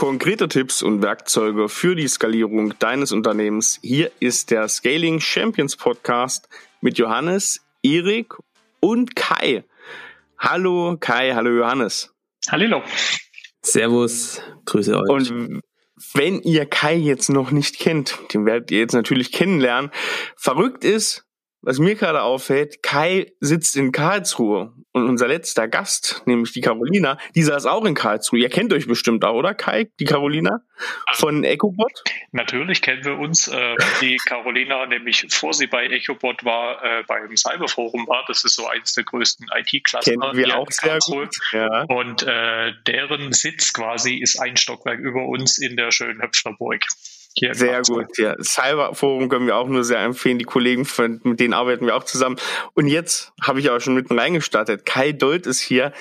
konkrete Tipps und Werkzeuge für die Skalierung deines Unternehmens. Hier ist der Scaling Champions Podcast mit Johannes, Erik und Kai. Hallo Kai, hallo Johannes. Hallo. Servus, grüße euch. Und wenn ihr Kai jetzt noch nicht kennt, den werdet ihr jetzt natürlich kennenlernen. Verrückt ist, was mir gerade auffällt, Kai sitzt in Karlsruhe und unser letzter Gast, nämlich die Carolina, die saß auch in Karlsruhe. Ihr kennt euch bestimmt auch, oder Kai, die Carolina von EchoBot? Natürlich kennen wir uns. Äh, die Carolina, nämlich vor sie bei EchoBot war, äh, beim Cyberforum war. Das ist so eins der größten IT-Cluster. Kennen wir auch sehr gut. Ja. Und äh, deren Sitz quasi ist ein Stockwerk über uns in der schönen Höpfnerburg. Hier sehr gut, ja. Cyberforum können wir auch nur sehr empfehlen. Die Kollegen, von, mit denen arbeiten wir auch zusammen. Und jetzt habe ich auch schon mitten reingestartet. Kai Dold ist hier,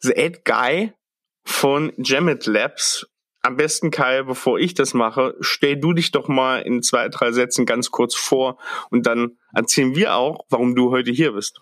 the Ed Guy von Jammet Labs. Am besten, Kai, bevor ich das mache, stell du dich doch mal in zwei, drei Sätzen ganz kurz vor und dann erzählen wir auch, warum du heute hier bist.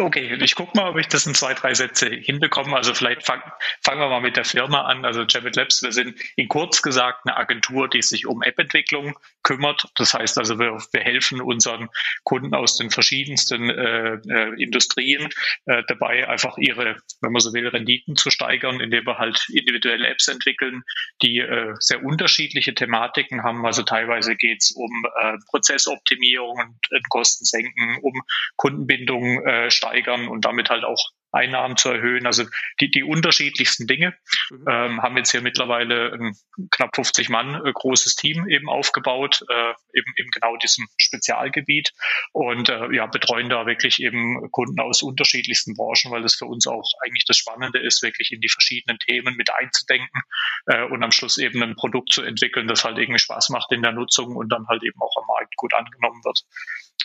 Okay, ich gucke mal, ob ich das in zwei, drei Sätze hinbekomme. Also vielleicht fangen fangen wir mal mit der Firma an. Also Javid Labs, wir sind in kurz gesagt eine Agentur, die sich um App-Entwicklung kümmert. Das heißt also, wir, wir helfen unseren Kunden aus den verschiedensten äh, äh, Industrien äh, dabei, einfach ihre, wenn man so will, Renditen zu steigern, indem wir halt individuelle Apps entwickeln, die äh, sehr unterschiedliche Thematiken haben. Also teilweise geht es um äh, Prozessoptimierung und äh, Kosten senken, um Kundenbindung äh, steigern und damit halt auch Einnahmen zu erhöhen. Also die, die unterschiedlichsten Dinge. Mhm. Ähm, haben jetzt hier mittlerweile ein knapp 50 Mann äh, großes Team eben aufgebaut, äh, eben in genau diesem Spezialgebiet und äh, ja, betreuen da wirklich eben Kunden aus unterschiedlichsten Branchen, weil das für uns auch eigentlich das Spannende ist, wirklich in die verschiedenen Themen mit einzudenken äh, und am Schluss eben ein Produkt zu entwickeln, das halt irgendwie Spaß macht in der Nutzung und dann halt eben auch am Markt gut angenommen wird.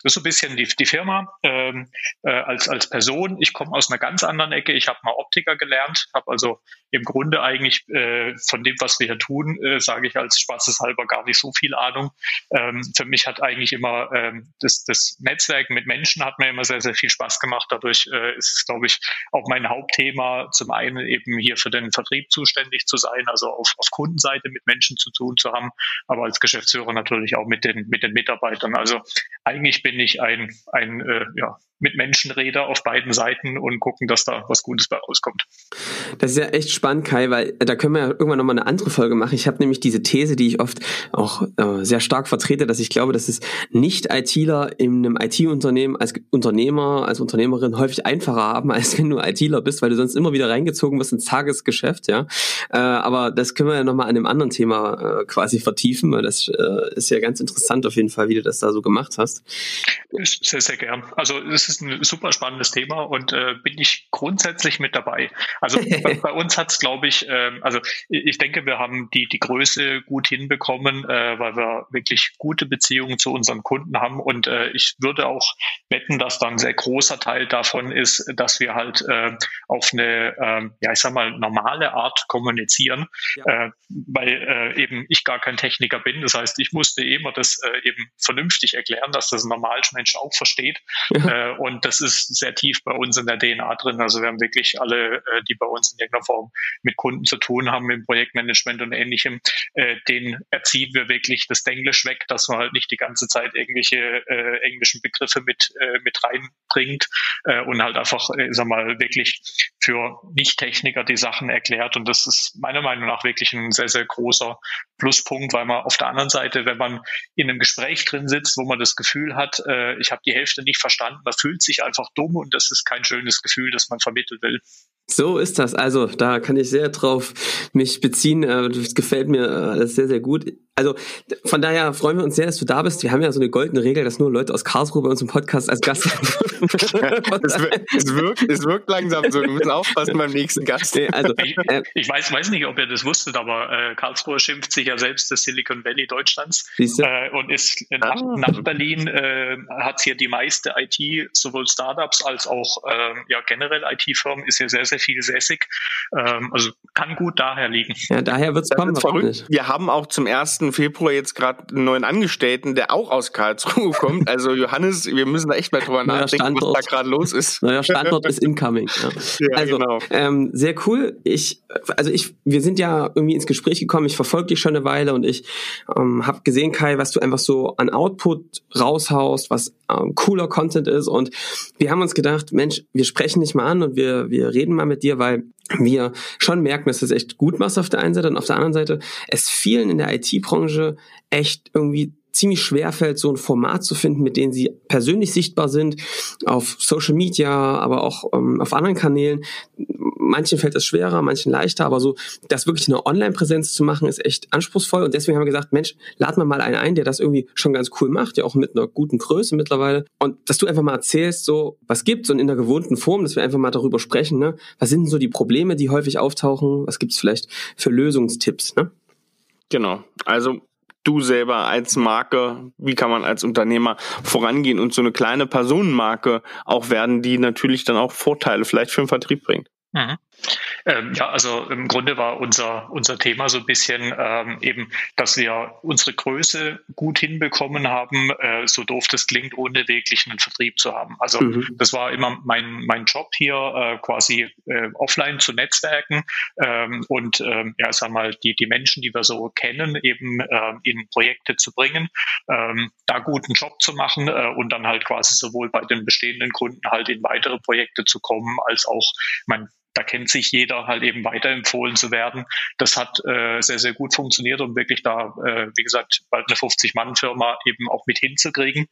Das ist so ein bisschen die, die Firma ähm, äh, als, als Person. Ich komme aus einer ganz anderen Ecke. Ich habe mal Optiker gelernt, habe also im Grunde eigentlich äh, von dem, was wir hier tun, äh, sage ich als spaßeshalber gar nicht so viel Ahnung. Ähm, für mich hat eigentlich immer ähm, das, das Netzwerk mit Menschen hat mir immer sehr, sehr viel Spaß gemacht. Dadurch äh, ist es, glaube ich, auch mein Hauptthema, zum einen eben hier für den Vertrieb zuständig zu sein, also auf, auf Kundenseite mit Menschen zu tun zu haben, aber als Geschäftsführer natürlich auch mit den, mit den Mitarbeitern. Also eigentlich bin ich ein, ein äh, ja, mit Menschen rede auf beiden Seiten und gucken, dass da was Gutes bei rauskommt. Das ist ja echt spannend, Kai, weil äh, da können wir ja irgendwann nochmal eine andere Folge machen. Ich habe nämlich diese These, die ich oft auch äh, sehr stark vertrete, dass ich glaube, dass es Nicht-ITler in einem IT-Unternehmen als Unternehmer, als Unternehmerin häufig einfacher haben, als wenn du ITler bist, weil du sonst immer wieder reingezogen wirst ins Tagesgeschäft, ja. Äh, aber das können wir ja nochmal an einem anderen Thema äh, quasi vertiefen, weil das äh, ist ja ganz interessant auf jeden Fall, wie du das da so gemacht hast. Sehr, sehr gern. Also es ist ein super spannendes Thema und äh, bin ich grundsätzlich mit dabei. Also bei, bei uns hat es, glaube ich, äh, also ich denke, wir haben die, die Größe gut hinbekommen, äh, weil wir wirklich gute Beziehungen zu unseren Kunden haben und äh, ich würde auch wetten, dass da ein sehr großer Teil davon ist, dass wir halt äh, auf eine, äh, ja ich sag mal, normale Art kommunizieren, ja. äh, weil äh, eben ich gar kein Techniker bin. Das heißt, ich musste immer das äh, eben vernünftig erklären, dass das ein Normalmensch auch versteht. Ja. Äh, und das ist sehr tief bei uns in der DNA drin. Also wir haben wirklich alle, äh, die bei uns in irgendeiner Form mit Kunden zu tun haben, im Projektmanagement und ähnlichem, äh, den erziehen wir wirklich das Denglisch weg, dass man halt nicht die ganze Zeit irgendwelche äh, englischen Begriffe mit, mit reinbringt und halt einfach, äh, sag mal, wirklich für Nicht-Techniker die Sachen erklärt. Und das ist meiner Meinung nach wirklich ein sehr, sehr großer Pluspunkt, weil man auf der anderen Seite, wenn man in einem Gespräch drin sitzt, wo man das Gefühl hat, ich habe die Hälfte nicht verstanden, man fühlt sich einfach dumm und das ist kein schönes Gefühl, das man vermitteln will. So ist das. Also da kann ich sehr drauf mich beziehen. Äh, das gefällt mir alles sehr, sehr gut. Also von daher freuen wir uns sehr, dass du da bist. Wir haben ja so eine goldene Regel, dass nur Leute aus Karlsruhe bei uns im Podcast als Gast sind. es, wirkt, es, wirkt, es wirkt langsam so. Wir müssen aufpassen beim nächsten Gast. Also, ich, ich weiß, weiß nicht, ob ihr das wusstet, aber äh, Karlsruhe schimpft sich ja selbst das Silicon Valley Deutschlands äh, und ist nach, ah. nach Berlin äh, hat hier die meiste IT, sowohl Startups als auch äh, ja generell IT-Firmen, ist hier sehr, sehr sehr vielsässig. Ähm, also kann gut daher liegen. Ja, daher wird es kommen. Verrückt. Wir haben auch zum 1. Februar jetzt gerade einen neuen Angestellten, der auch aus Karlsruhe kommt. Also Johannes, wir müssen da echt mal drüber Neuer nachdenken, Standort. was da gerade los ist. Neuer Standort ist incoming. Ja. ja also, genau. ähm, sehr cool. Ich, also ich, wir sind ja irgendwie ins Gespräch gekommen. Ich verfolge dich schon eine Weile und ich ähm, habe gesehen, Kai, was du einfach so an Output raushaust, was ähm, cooler Content ist. Und wir haben uns gedacht, Mensch, wir sprechen dich mal an und wir, wir reden mal mit dir, weil wir schon merken, dass du es echt gut machst auf der einen Seite und auf der anderen Seite es vielen in der IT-Branche echt irgendwie ziemlich schwer fällt, so ein Format zu finden, mit dem sie persönlich sichtbar sind, auf Social Media, aber auch ähm, auf anderen Kanälen. Manchen fällt es schwerer, manchen leichter, aber so das wirklich eine Online-Präsenz zu machen, ist echt anspruchsvoll. Und deswegen haben wir gesagt, Mensch, laden wir mal einen ein, der das irgendwie schon ganz cool macht, ja auch mit einer guten Größe mittlerweile. Und dass du einfach mal erzählst, so was gibt's und in der gewohnten Form, dass wir einfach mal darüber sprechen, ne? Was sind denn so die Probleme, die häufig auftauchen? Was gibt's vielleicht für Lösungstipps, ne? Genau. Also du selber als Marke, wie kann man als Unternehmer vorangehen und so eine kleine Personenmarke auch werden, die natürlich dann auch Vorteile vielleicht für den Vertrieb bringt. Mhm. Ähm, ja, also im Grunde war unser, unser Thema so ein bisschen ähm, eben, dass wir unsere Größe gut hinbekommen haben, äh, so doof das klingt, ohne wirklich einen Vertrieb zu haben. Also mhm. das war immer mein, mein Job hier, äh, quasi äh, offline zu netzwerken ähm, und ähm, ja, sag mal, die, die Menschen, die wir so kennen, eben äh, in Projekte zu bringen, ähm, da guten Job zu machen äh, und dann halt quasi sowohl bei den bestehenden Kunden halt in weitere Projekte zu kommen, als auch, mein da kennt sich jeder halt eben weiterempfohlen zu werden. Das hat äh, sehr, sehr gut funktioniert, um wirklich da, äh, wie gesagt, bald eine 50-Mann-Firma eben auch mit hinzukriegen.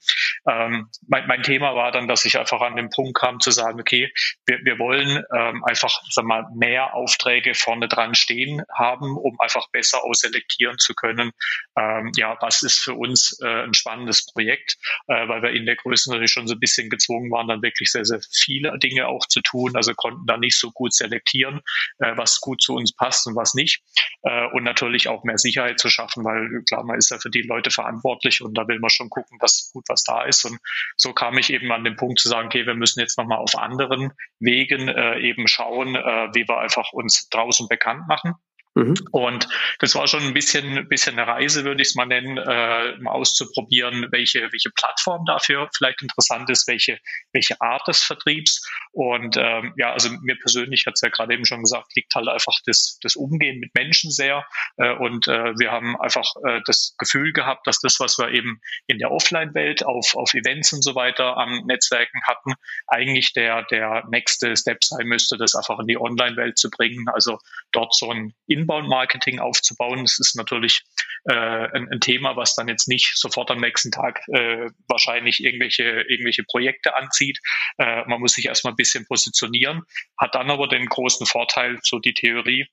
Ähm, mein, mein Thema war dann, dass ich einfach an den Punkt kam zu sagen, okay, wir, wir wollen ähm, einfach sag mal, mehr Aufträge vorne dran stehen haben, um einfach besser ausselektieren zu können, ähm, ja, was ist für uns äh, ein spannendes Projekt, äh, weil wir in der Größe natürlich schon so ein bisschen gezwungen waren, dann wirklich sehr, sehr viele Dinge auch zu tun, also konnten da nicht so gut selektieren, äh, was gut zu uns passt und was nicht. Äh, und natürlich auch mehr Sicherheit zu schaffen, weil klar, man ist ja für die Leute verantwortlich und da will man schon gucken, dass gut was da ist. Und so kam ich eben an den Punkt zu sagen, okay, wir müssen jetzt nochmal auf anderen Wegen äh, eben schauen, äh, wie wir einfach uns draußen bekannt machen. Mhm. Und das war schon ein bisschen, bisschen eine Reise, würde ich es mal nennen, äh, um auszuprobieren, welche, welche Plattform dafür vielleicht interessant ist, welche, welche Art des Vertriebs. Und ähm, ja, also mir persönlich hat es ja gerade eben schon gesagt, liegt halt einfach das, das Umgehen mit Menschen sehr. Äh, und äh, wir haben einfach äh, das Gefühl gehabt, dass das, was wir eben in der Offline-Welt auf, auf Events und so weiter am Netzwerken hatten, eigentlich der, der nächste Step sein müsste, das einfach in die Online-Welt zu bringen. Also dort so ein Inbound-Marketing aufzubauen. Das ist natürlich äh, ein, ein, Thema, was dann jetzt nicht sofort am nächsten Tag äh, wahrscheinlich irgendwelche, irgendwelche Projekte anzieht. Äh, man muss sich erstmal ein bisschen positionieren, hat dann aber den großen Vorteil, so die Theorie,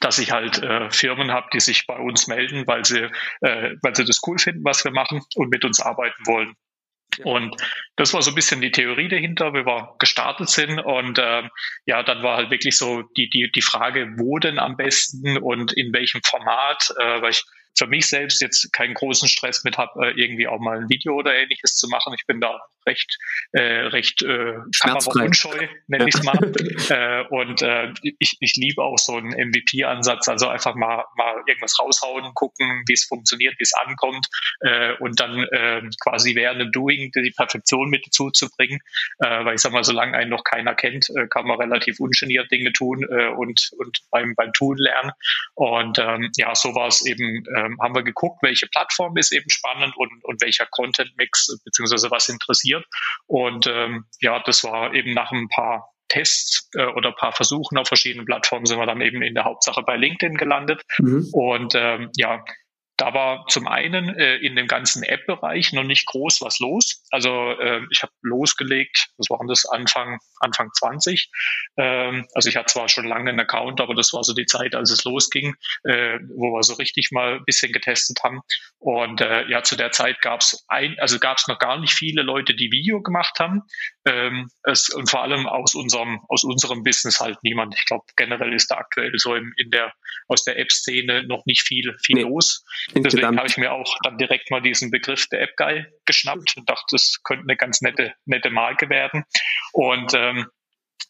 dass ich halt äh, Firmen habe, die sich bei uns melden, weil sie, äh, weil sie das cool finden, was wir machen und mit uns arbeiten wollen. Und das war so ein bisschen die Theorie dahinter, wie wir gestartet sind. Und äh, ja, dann war halt wirklich so die, die, die Frage, wo denn am besten und in welchem Format, äh, weil ich für mich selbst jetzt keinen großen Stress mit habe, äh, irgendwie auch mal ein Video oder ähnliches zu machen. Ich bin da recht, äh, recht äh, unscheu, nenne ich es mal. äh, und äh, ich, ich liebe auch so einen MVP-Ansatz, also einfach mal, mal irgendwas raushauen, gucken, wie es funktioniert, wie es ankommt äh, und dann äh, quasi während dem Doing die Perfektion mit dazu zu bringen. Äh, weil ich sag mal, solange einen noch keiner kennt, äh, kann man relativ ungeniert Dinge tun äh, und, und beim, beim Tun lernen. Und ähm, ja, so war es eben, ähm, haben wir geguckt, welche Plattform ist eben spannend und, und welcher Content-Mix beziehungsweise was interessiert. Und ähm, ja, das war eben nach ein paar Tests äh, oder ein paar Versuchen auf verschiedenen Plattformen sind wir dann eben in der Hauptsache bei LinkedIn gelandet. Mhm. Und ähm, ja, da war zum einen äh, in dem ganzen App-Bereich noch nicht groß was los. Also äh, ich habe losgelegt, was waren das, Anfang, Anfang 20. Ähm, also ich hatte zwar schon lange einen Account, aber das war so die Zeit, als es losging, äh, wo wir so richtig mal ein bisschen getestet haben. Und äh, ja, zu der Zeit gab es ein, also gab es noch gar nicht viele Leute, die Video gemacht haben. Ähm, es, und vor allem aus unserem, aus unserem Business halt niemand. Ich glaube, generell ist da aktuell so im, in der, aus der App-Szene noch nicht viel, viel nee. los. Deswegen habe ich mir auch dann direkt mal diesen Begriff der App Guy geschnappt und dachte, das könnte eine ganz nette, nette Marke werden. Und ähm,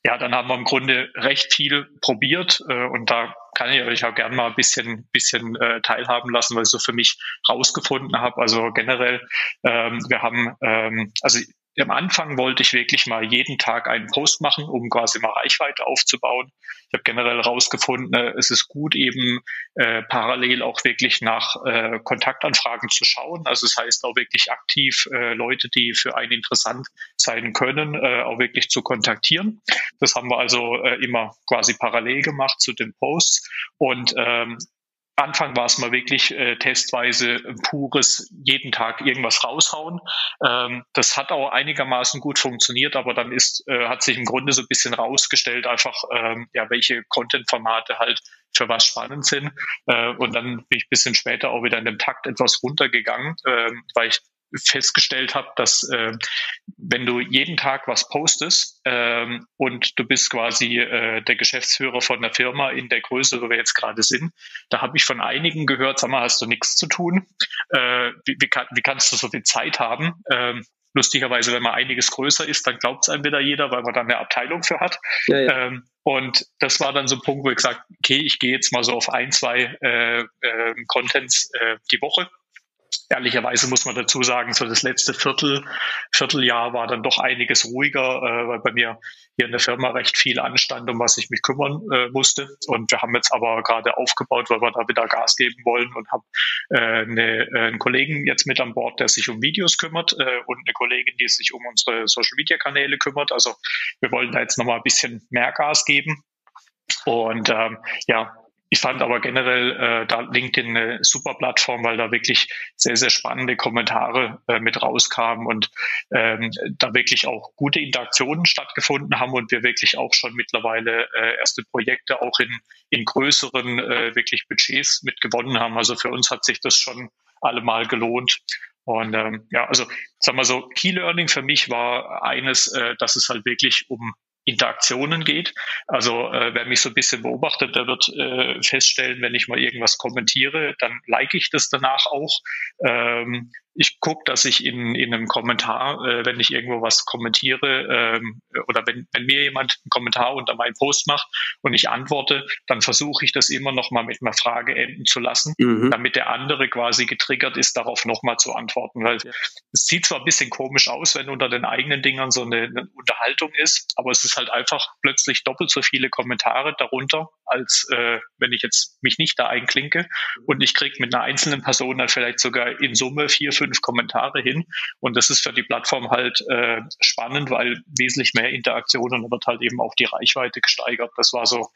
ja, dann haben wir im Grunde recht viel probiert äh, und da kann ich euch auch gerne mal ein bisschen, bisschen äh, teilhaben lassen, weil ich so für mich rausgefunden habe. Also generell, ähm, wir haben, ähm, also am Anfang wollte ich wirklich mal jeden Tag einen Post machen, um quasi mal Reichweite aufzubauen. Ich habe generell herausgefunden, äh, es ist gut, eben äh, parallel auch wirklich nach äh, Kontaktanfragen zu schauen. Also das heißt auch wirklich aktiv äh, Leute, die für einen interessant sein können, äh, auch wirklich zu kontaktieren. Das haben wir also äh, immer quasi parallel gemacht zu den Posts. Und ähm, Anfang war es mal wirklich äh, testweise pures jeden Tag irgendwas raushauen. Ähm, das hat auch einigermaßen gut funktioniert, aber dann ist, äh, hat sich im Grunde so ein bisschen rausgestellt, einfach ähm, ja, welche Content-Formate halt für was spannend sind. Äh, und dann bin ich ein bisschen später auch wieder in dem Takt etwas runtergegangen, äh, weil ich festgestellt habe, dass äh, wenn du jeden Tag was postest ähm, und du bist quasi äh, der Geschäftsführer von der Firma in der Größe, wo wir jetzt gerade sind, da habe ich von einigen gehört, sag mal, hast du nichts zu tun? Äh, wie, wie, kann, wie kannst du so viel Zeit haben? Ähm, lustigerweise, wenn man einiges größer ist, dann glaubt es einem wieder jeder, weil man dann eine Abteilung für hat. Ja, ja. Ähm, und das war dann so ein Punkt, wo ich gesagt, okay, ich gehe jetzt mal so auf ein, zwei äh, äh, Contents äh, die Woche Ehrlicherweise muss man dazu sagen, so das letzte Viertel, Vierteljahr war dann doch einiges ruhiger, äh, weil bei mir hier in der Firma recht viel anstand, um was ich mich kümmern äh, musste. Und wir haben jetzt aber gerade aufgebaut, weil wir da wieder Gas geben wollen und haben äh, äh, einen Kollegen jetzt mit an Bord, der sich um Videos kümmert äh, und eine Kollegin, die sich um unsere Social-Media-Kanäle kümmert. Also wir wollen da jetzt nochmal ein bisschen mehr Gas geben. Und ähm, ja, ich fand aber generell äh, da LinkedIn eine super Plattform, weil da wirklich sehr, sehr spannende Kommentare äh, mit rauskamen und ähm, da wirklich auch gute Interaktionen stattgefunden haben und wir wirklich auch schon mittlerweile äh, erste Projekte auch in, in größeren äh, wirklich Budgets mit gewonnen haben. Also für uns hat sich das schon allemal gelohnt. Und ähm, ja, also sagen wir so, Key Learning für mich war eines, äh, dass es halt wirklich um Interaktionen geht. Also äh, wer mich so ein bisschen beobachtet, der wird äh, feststellen, wenn ich mal irgendwas kommentiere, dann like ich das danach auch. Ähm, ich gucke, dass ich in, in einem Kommentar, äh, wenn ich irgendwo was kommentiere ähm, oder wenn, wenn mir jemand einen Kommentar unter meinen Post macht und ich antworte, dann versuche ich das immer noch mal mit einer Frage enden zu lassen, mhm. damit der andere quasi getriggert ist, darauf noch mal zu antworten. Weil es sieht zwar ein bisschen komisch aus, wenn unter den eigenen Dingern so eine, eine Unterhaltung ist, aber es ist halt einfach plötzlich doppelt so viele Kommentare darunter, als äh, wenn ich jetzt mich nicht da einklinke und ich kriege mit einer einzelnen Person dann vielleicht sogar in Summe vier, fünf Kommentare hin. Und das ist für die Plattform halt äh, spannend, weil wesentlich mehr Interaktionen und wird halt eben auch die Reichweite gesteigert. Das war so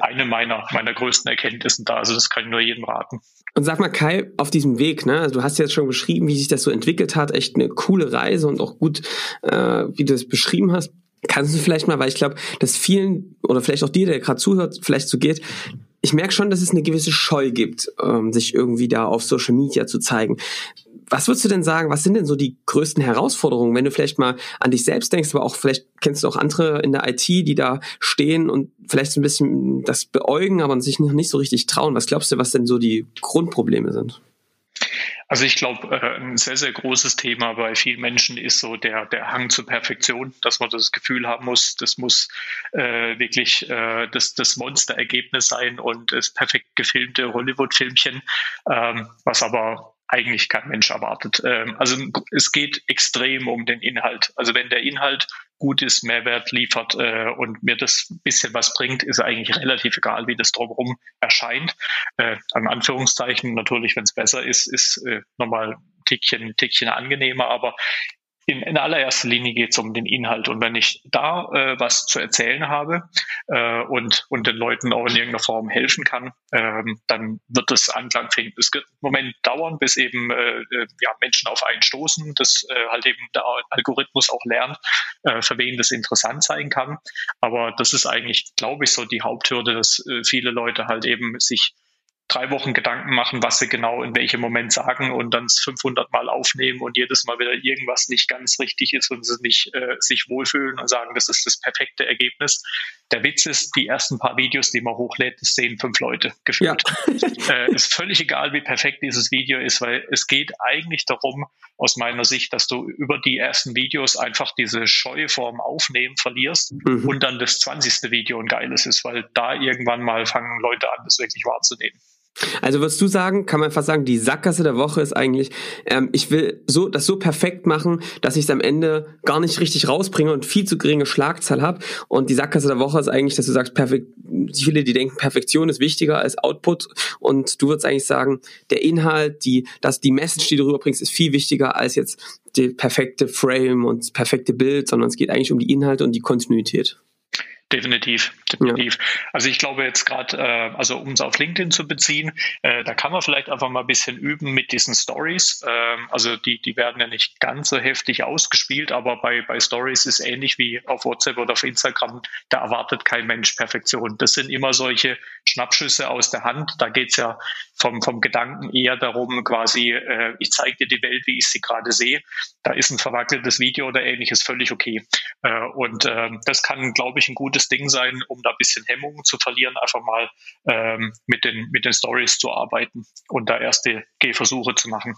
eine meiner, meiner größten Erkenntnisse da. Also das kann ich nur jedem raten. Und sag mal, Kai, auf diesem Weg, ne, also du hast jetzt schon beschrieben, wie sich das so entwickelt hat, echt eine coole Reise und auch gut, äh, wie du es beschrieben hast. Kannst du vielleicht mal, weil ich glaube, dass vielen oder vielleicht auch dir, der gerade zuhört, vielleicht so geht, ich merke schon, dass es eine gewisse Scheu gibt, ähm, sich irgendwie da auf Social Media zu zeigen. Was würdest du denn sagen, was sind denn so die größten Herausforderungen, wenn du vielleicht mal an dich selbst denkst, aber auch vielleicht kennst du auch andere in der IT, die da stehen und vielleicht so ein bisschen das beäugen, aber sich noch nicht so richtig trauen. Was glaubst du, was denn so die Grundprobleme sind? Also ich glaube, äh, ein sehr, sehr großes Thema bei vielen Menschen ist so der, der Hang zur Perfektion, dass man das Gefühl haben muss, das muss äh, wirklich äh, das, das Monsterergebnis sein und das perfekt gefilmte Hollywood-Filmchen, ähm, was aber eigentlich kein Mensch erwartet. Ähm, also es geht extrem um den Inhalt. Also wenn der Inhalt gut ist, Mehrwert liefert äh, und mir das bisschen was bringt, ist eigentlich relativ egal, wie das drumherum erscheint. Äh, an Anführungszeichen natürlich, wenn es besser ist, ist äh, nochmal ein Tickchen, Tickchen angenehmer, aber in, in allererster Linie geht es um den Inhalt. Und wenn ich da äh, was zu erzählen habe äh, und, und den Leuten auch in irgendeiner Form helfen kann, ähm, dann wird das Anklang finden. Es wird einen Moment dauern, bis eben äh, äh, ja, Menschen auf einen stoßen, dass äh, halt eben der Algorithmus auch lernt, äh, für wen das interessant sein kann. Aber das ist eigentlich, glaube ich, so die Haupthürde, dass äh, viele Leute halt eben sich drei Wochen Gedanken machen, was sie genau in welchem Moment sagen und dann 500 Mal aufnehmen und jedes Mal wieder irgendwas nicht ganz richtig ist und sie nicht äh, sich wohlfühlen und sagen, das ist das perfekte Ergebnis. Der Witz ist, die ersten paar Videos, die man hochlädt, das sehen fünf Leute gefühlt. Ja. äh, ist völlig egal, wie perfekt dieses Video ist, weil es geht eigentlich darum, aus meiner Sicht, dass du über die ersten Videos einfach diese Scheu vorm Aufnehmen verlierst mhm. und dann das 20. Video ein geiles ist, weil da irgendwann mal fangen Leute an, das wirklich wahrzunehmen. Also würdest du sagen, kann man fast sagen, die Sackgasse der Woche ist eigentlich, ähm, ich will so das so perfekt machen, dass ich es am Ende gar nicht richtig rausbringe und viel zu geringe Schlagzahl habe. Und die Sackgasse der Woche ist eigentlich, dass du sagst, perfekt, viele, die denken, Perfektion ist wichtiger als Output. Und du würdest eigentlich sagen, der Inhalt, die, dass die Message, die du rüberbringst, ist viel wichtiger als jetzt die perfekte Frame und das perfekte Bild, sondern es geht eigentlich um die Inhalte und die Kontinuität. Definitiv, definitiv. Ja. Also ich glaube jetzt gerade, äh, also um es auf LinkedIn zu beziehen, äh, da kann man vielleicht einfach mal ein bisschen üben mit diesen Stories. Äh, also die, die werden ja nicht ganz so heftig ausgespielt, aber bei, bei Stories ist ähnlich wie auf WhatsApp oder auf Instagram, da erwartet kein Mensch Perfektion. Das sind immer solche Schnappschüsse aus der Hand. Da geht's ja vom, vom Gedanken eher darum, quasi, äh, ich zeige dir die Welt, wie ich sie gerade sehe. Da ist ein verwackeltes Video oder ähnliches völlig okay. Äh, und äh, das kann, glaube ich, ein gutes Ding sein, um da ein bisschen Hemmungen zu verlieren, einfach mal ähm, mit den, mit den Stories zu arbeiten und da erste Gehversuche zu machen.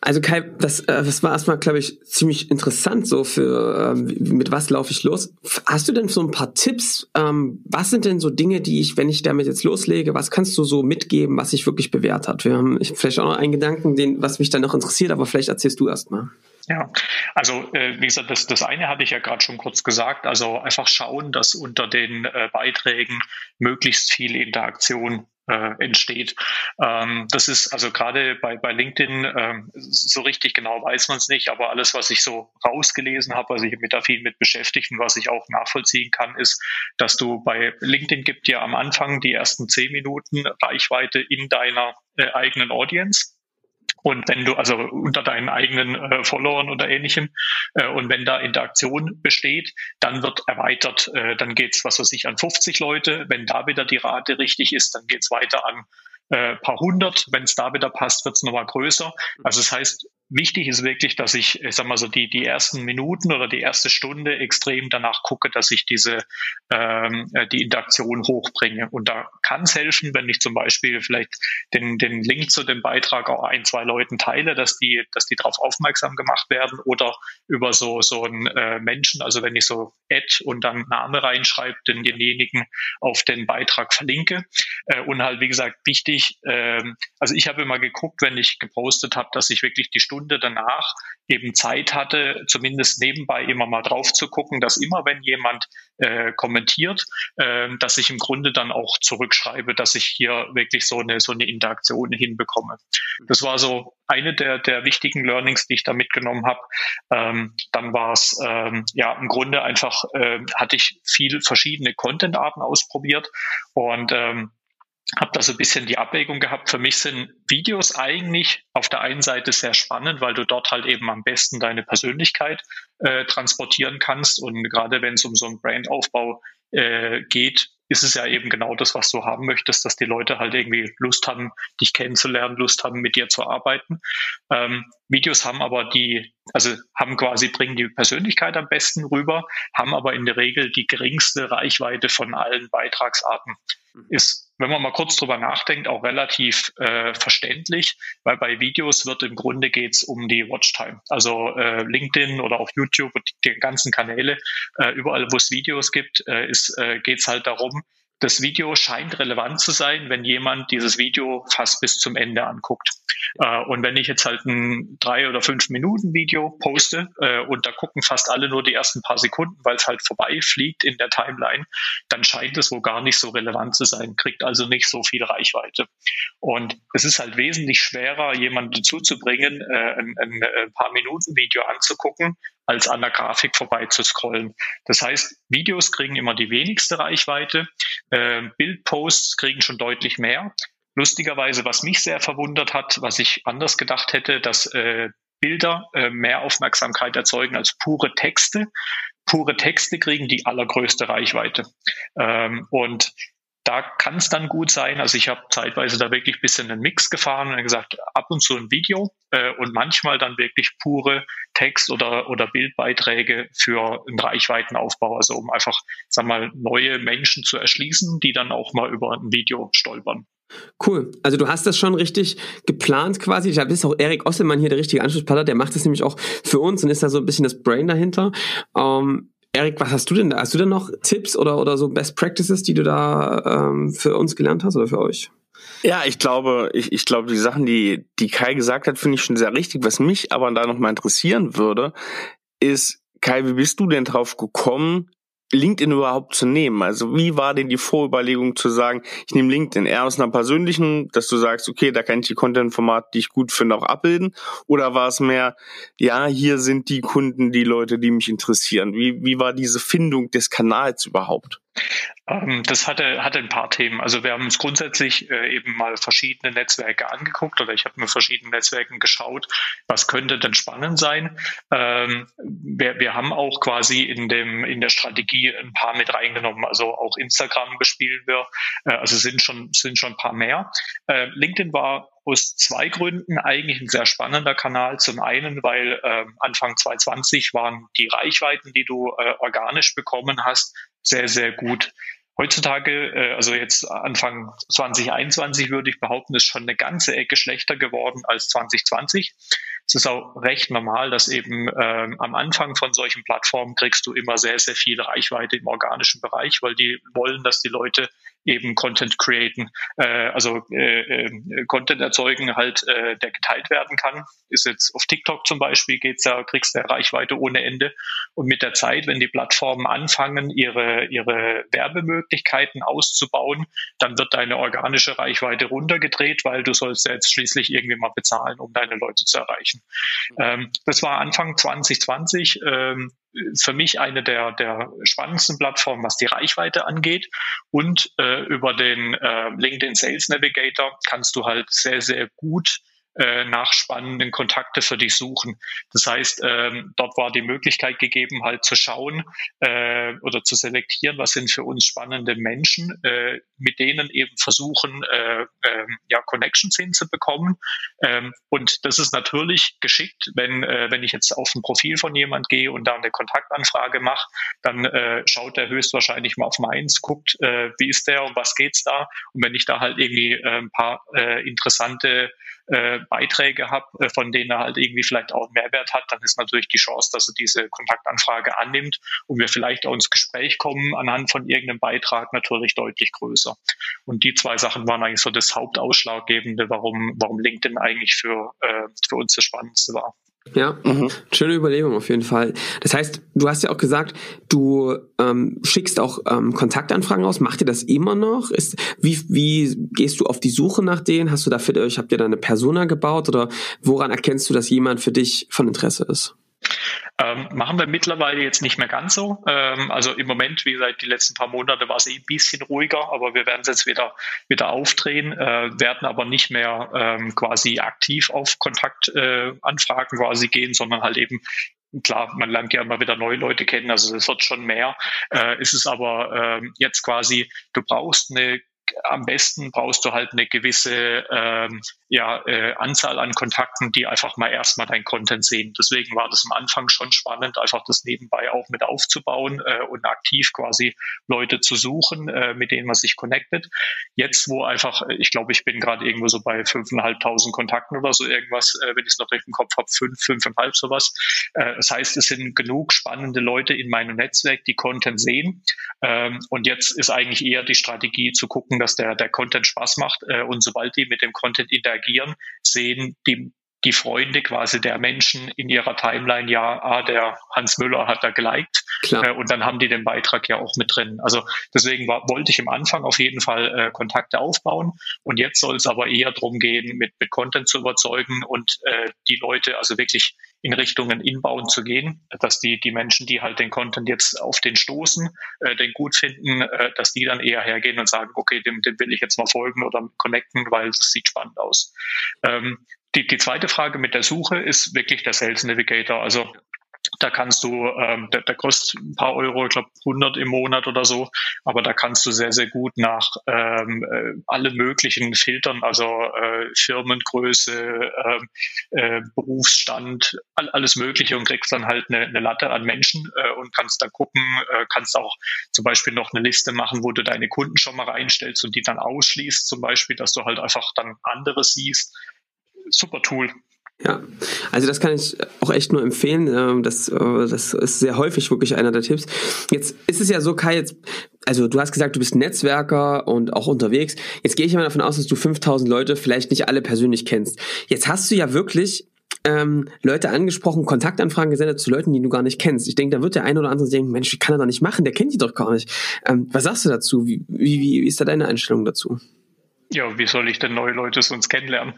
Also Kai, das, äh, das war erstmal, glaube ich, ziemlich interessant so für ähm, mit was laufe ich los. Hast du denn so ein paar Tipps? Ähm, was sind denn so Dinge, die ich, wenn ich damit jetzt loslege, was kannst du so mitgeben, was sich wirklich bewährt hat? Wir haben ich, vielleicht auch noch einen Gedanken, den, was mich dann noch interessiert, aber vielleicht erzählst du erst mal. Ja, also äh, wie gesagt, das, das eine hatte ich ja gerade schon kurz gesagt. Also einfach schauen, dass unter den äh, Beiträgen möglichst viel Interaktion äh, entsteht. Ähm, das ist also gerade bei, bei LinkedIn ähm, so richtig genau weiß man es nicht, aber alles, was ich so rausgelesen habe, was ich mit da viel mit beschäftigt und was ich auch nachvollziehen kann, ist, dass du bei LinkedIn gibt dir am Anfang die ersten zehn Minuten Reichweite in deiner äh, eigenen Audience. Und wenn du, also unter deinen eigenen äh, Followern oder ähnlichem, äh, und wenn da Interaktion besteht, dann wird erweitert, äh, dann geht's was weiß ich, an 50 Leute. Wenn da wieder die Rate richtig ist, dann geht's weiter an äh, paar hundert. Wenn es da wieder passt, wird's nochmal größer. Also das heißt, wichtig ist wirklich, dass ich, ich sag mal so, die, die ersten Minuten oder die erste Stunde extrem danach gucke, dass ich diese ähm, äh, die Interaktion hochbringe. Und da kann es helfen, wenn ich zum Beispiel vielleicht den, den Link zu dem Beitrag auch ein, zwei Leuten teile, dass die, dass die darauf aufmerksam gemacht werden oder über so, so einen äh, Menschen, also wenn ich so Ad und dann Name reinschreibe, den, denjenigen auf den Beitrag verlinke. Äh, und halt, wie gesagt, wichtig, äh, also ich habe immer geguckt, wenn ich gepostet habe, dass ich wirklich die Stunde Stunde danach eben Zeit hatte, zumindest nebenbei immer mal drauf zu gucken, dass immer wenn jemand äh, kommentiert, äh, dass ich im Grunde dann auch zurückschreibe, dass ich hier wirklich so eine so eine Interaktion hinbekomme. Das war so eine der der wichtigen Learnings, die ich da mitgenommen habe. Ähm, dann war es ähm, ja im Grunde einfach äh, hatte ich viel verschiedene Content-Arten ausprobiert und ähm, habe da so ein bisschen die Abwägung gehabt. Für mich sind Videos eigentlich auf der einen Seite sehr spannend, weil du dort halt eben am besten deine Persönlichkeit äh, transportieren kannst. Und gerade wenn es um so einen Brandaufbau äh, geht, ist es ja eben genau das, was du haben möchtest, dass die Leute halt irgendwie Lust haben, dich kennenzulernen, Lust haben, mit dir zu arbeiten. Ähm, Videos haben aber die, also haben quasi, bringen die Persönlichkeit am besten rüber, haben aber in der Regel die geringste Reichweite von allen Beitragsarten. Mhm. Ist wenn man mal kurz drüber nachdenkt, auch relativ äh, verständlich, weil bei Videos wird im Grunde geht's um die Watchtime. Also äh, LinkedIn oder auch YouTube und die ganzen Kanäle, äh, überall wo es Videos gibt, äh, ist, äh, geht's halt darum, das Video scheint relevant zu sein, wenn jemand dieses Video fast bis zum Ende anguckt. Äh, und wenn ich jetzt halt ein drei oder fünf Minuten Video poste äh, und da gucken fast alle nur die ersten paar Sekunden, weil es halt vorbei fliegt in der Timeline, dann scheint es wohl gar nicht so relevant zu sein, kriegt also nicht so viel Reichweite. Und es ist halt wesentlich schwerer, jemanden dazu zu bringen, äh, ein, ein, ein paar Minuten Video anzugucken, als an der Grafik vorbei zu scrollen. Das heißt, Videos kriegen immer die wenigste Reichweite, äh, Bildposts kriegen schon deutlich mehr. Lustigerweise, was mich sehr verwundert hat, was ich anders gedacht hätte, dass äh, Bilder äh, mehr Aufmerksamkeit erzeugen als pure Texte. Pure Texte kriegen die allergrößte Reichweite. Ähm, und da kann es dann gut sein. Also ich habe zeitweise da wirklich ein bisschen einen Mix gefahren und gesagt, ab und zu ein Video äh, und manchmal dann wirklich pure Text- oder, oder Bildbeiträge für einen Reichweitenaufbau, also um einfach, sag mal, neue Menschen zu erschließen, die dann auch mal über ein Video stolpern. Cool. Also du hast das schon richtig geplant quasi. Da ist auch Erik Osselmann hier der richtige Anschlusspartner. Der macht das nämlich auch für uns und ist da so ein bisschen das Brain dahinter. Ähm, Erik, was hast du denn da? Hast du denn noch Tipps oder, oder so Best Practices, die du da ähm, für uns gelernt hast oder für euch? Ja, ich glaube, ich, ich glaube, die Sachen, die, die Kai gesagt hat, finde ich schon sehr richtig. Was mich aber da noch mal interessieren würde, ist, Kai, wie bist du denn drauf gekommen, LinkedIn überhaupt zu nehmen? Also wie war denn die Vorüberlegung zu sagen, ich nehme LinkedIn eher aus einer persönlichen, dass du sagst, okay, da kann ich die Content-Formate, die ich gut finde, auch abbilden? Oder war es mehr, ja, hier sind die Kunden, die Leute, die mich interessieren? Wie, wie war diese Findung des Kanals überhaupt? Ähm, das hatte, hatte ein paar Themen. Also wir haben uns grundsätzlich äh, eben mal verschiedene Netzwerke angeguckt oder ich habe mir verschiedene Netzwerken geschaut, was könnte denn spannend sein. Ähm, wir, wir haben auch quasi in, dem, in der Strategie ein paar mit reingenommen. Also auch Instagram bespielen wir. Äh, also sind schon, sind schon ein paar mehr. Äh, LinkedIn war aus zwei Gründen eigentlich ein sehr spannender Kanal. Zum einen, weil äh, Anfang 2020 waren die Reichweiten, die du organisch bekommen hast, sehr, sehr gut. Heutzutage, äh, also jetzt Anfang 2021 würde ich behaupten, ist schon eine ganze Ecke schlechter geworden als 2020. Es ist auch recht normal, dass eben ähm, am Anfang von solchen Plattformen kriegst du immer sehr, sehr viel Reichweite im organischen Bereich, weil die wollen, dass die Leute eben Content createn, äh, also äh, äh, Content erzeugen, halt, äh, der geteilt werden kann. Ist jetzt auf TikTok zum Beispiel geht's ja, kriegst du Reichweite ohne Ende. Und mit der Zeit, wenn die Plattformen anfangen, ihre ihre Werbemöglichkeiten auszubauen, dann wird deine organische Reichweite runtergedreht, weil du sollst ja jetzt schließlich irgendwie mal bezahlen, um deine Leute zu erreichen. Ähm, das war Anfang 2020. Ähm, für mich eine der, der spannendsten Plattformen, was die Reichweite angeht. Und äh, über den äh, LinkedIn Sales Navigator kannst du halt sehr, sehr gut äh, nach spannenden Kontakte für dich suchen. Das heißt, ähm, dort war die Möglichkeit gegeben, halt zu schauen äh, oder zu selektieren, was sind für uns spannende Menschen, äh, mit denen eben versuchen, äh, äh, ja, Connections hinzubekommen. Ähm, und das ist natürlich geschickt, wenn, äh, wenn ich jetzt auf ein Profil von jemand gehe und da eine Kontaktanfrage mache, dann äh, schaut er höchstwahrscheinlich mal auf meins, guckt, äh, wie ist der, um was geht's da? Und wenn ich da halt irgendwie äh, ein paar äh, interessante äh, Beiträge habe, äh, von denen er halt irgendwie vielleicht auch Mehrwert hat, dann ist natürlich die Chance, dass er diese Kontaktanfrage annimmt und wir vielleicht auch ins Gespräch kommen anhand von irgendeinem Beitrag natürlich deutlich größer. Und die zwei Sachen waren eigentlich so das Hauptausschlaggebende, warum, warum LinkedIn eigentlich für, äh, für uns das Spannendste war. Ja, mhm. schöne Überlegung auf jeden Fall. Das heißt, du hast ja auch gesagt, du ähm, schickst auch ähm, Kontaktanfragen aus. Macht ihr das immer noch? Ist, wie, wie gehst du auf die Suche nach denen? Hast du da für euch, habt ihr da eine Persona gebaut oder woran erkennst du, dass jemand für dich von Interesse ist? Ähm, machen wir mittlerweile jetzt nicht mehr ganz so. Ähm, also im Moment, wie gesagt, die letzten paar Monate war es eh ein bisschen ruhiger, aber wir werden es jetzt wieder, wieder aufdrehen, äh, werden aber nicht mehr ähm, quasi aktiv auf Kontaktanfragen äh, quasi gehen, sondern halt eben klar, man lernt ja immer wieder neue Leute kennen, also es wird schon mehr. Äh, ist es aber äh, jetzt quasi, du brauchst eine am besten brauchst du halt eine gewisse ähm, ja, äh, Anzahl an Kontakten, die einfach mal erstmal dein Content sehen. Deswegen war das am Anfang schon spannend, einfach das nebenbei auch mit aufzubauen äh, und aktiv quasi Leute zu suchen, äh, mit denen man sich connectet. Jetzt, wo einfach, äh, ich glaube, ich bin gerade irgendwo so bei fünfeinhalbtausend Kontakten oder so irgendwas, äh, wenn ich es noch richtig im Kopf habe, fünf, fünfeinhalb sowas. Äh, das heißt, es sind genug spannende Leute in meinem Netzwerk, die Content sehen. Ähm, und jetzt ist eigentlich eher die Strategie zu gucken, dass der, der Content Spaß macht. Äh, und sobald die mit dem Content interagieren, sehen die die Freunde quasi der Menschen in ihrer Timeline, ja, ah, der Hans Müller hat da geliked. Äh, und dann haben die den Beitrag ja auch mit drin. Also deswegen war, wollte ich am Anfang auf jeden Fall äh, Kontakte aufbauen. Und jetzt soll es aber eher darum gehen, mit, mit Content zu überzeugen und äh, die Leute also wirklich in Richtungen Inbound zu gehen, dass die, die Menschen, die halt den Content jetzt auf den stoßen, äh, den gut finden, äh, dass die dann eher hergehen und sagen, okay, dem, dem will ich jetzt mal folgen oder connecten, weil das sieht spannend aus. Ähm, die, die zweite Frage mit der Suche ist wirklich der Sales Navigator. Also Da kannst du, ähm, der, der kostet ein paar Euro, ich glaube 100 im Monat oder so, aber da kannst du sehr, sehr gut nach ähm, äh, alle möglichen Filtern, also äh, Firmengröße, ähm, äh, Berufsstand, all, alles Mögliche und kriegst dann halt eine, eine Latte an Menschen äh, und kannst dann gucken, äh, kannst auch zum Beispiel noch eine Liste machen, wo du deine Kunden schon mal reinstellst und die dann ausschließt, zum Beispiel, dass du halt einfach dann andere siehst. Super Tool. Ja, also das kann ich auch echt nur empfehlen. Ähm, das, äh, das ist sehr häufig wirklich einer der Tipps. Jetzt ist es ja so, Kai, jetzt, also du hast gesagt, du bist Netzwerker und auch unterwegs. Jetzt gehe ich mal davon aus, dass du 5000 Leute vielleicht nicht alle persönlich kennst. Jetzt hast du ja wirklich ähm, Leute angesprochen, Kontaktanfragen gesendet zu Leuten, die du gar nicht kennst. Ich denke, da wird der eine oder andere denken, Mensch, wie kann er doch nicht machen? Der kennt die doch gar nicht. Ähm, was sagst du dazu? Wie, wie, wie ist da deine Einstellung dazu? Ja, wie soll ich denn neue Leute sonst kennenlernen?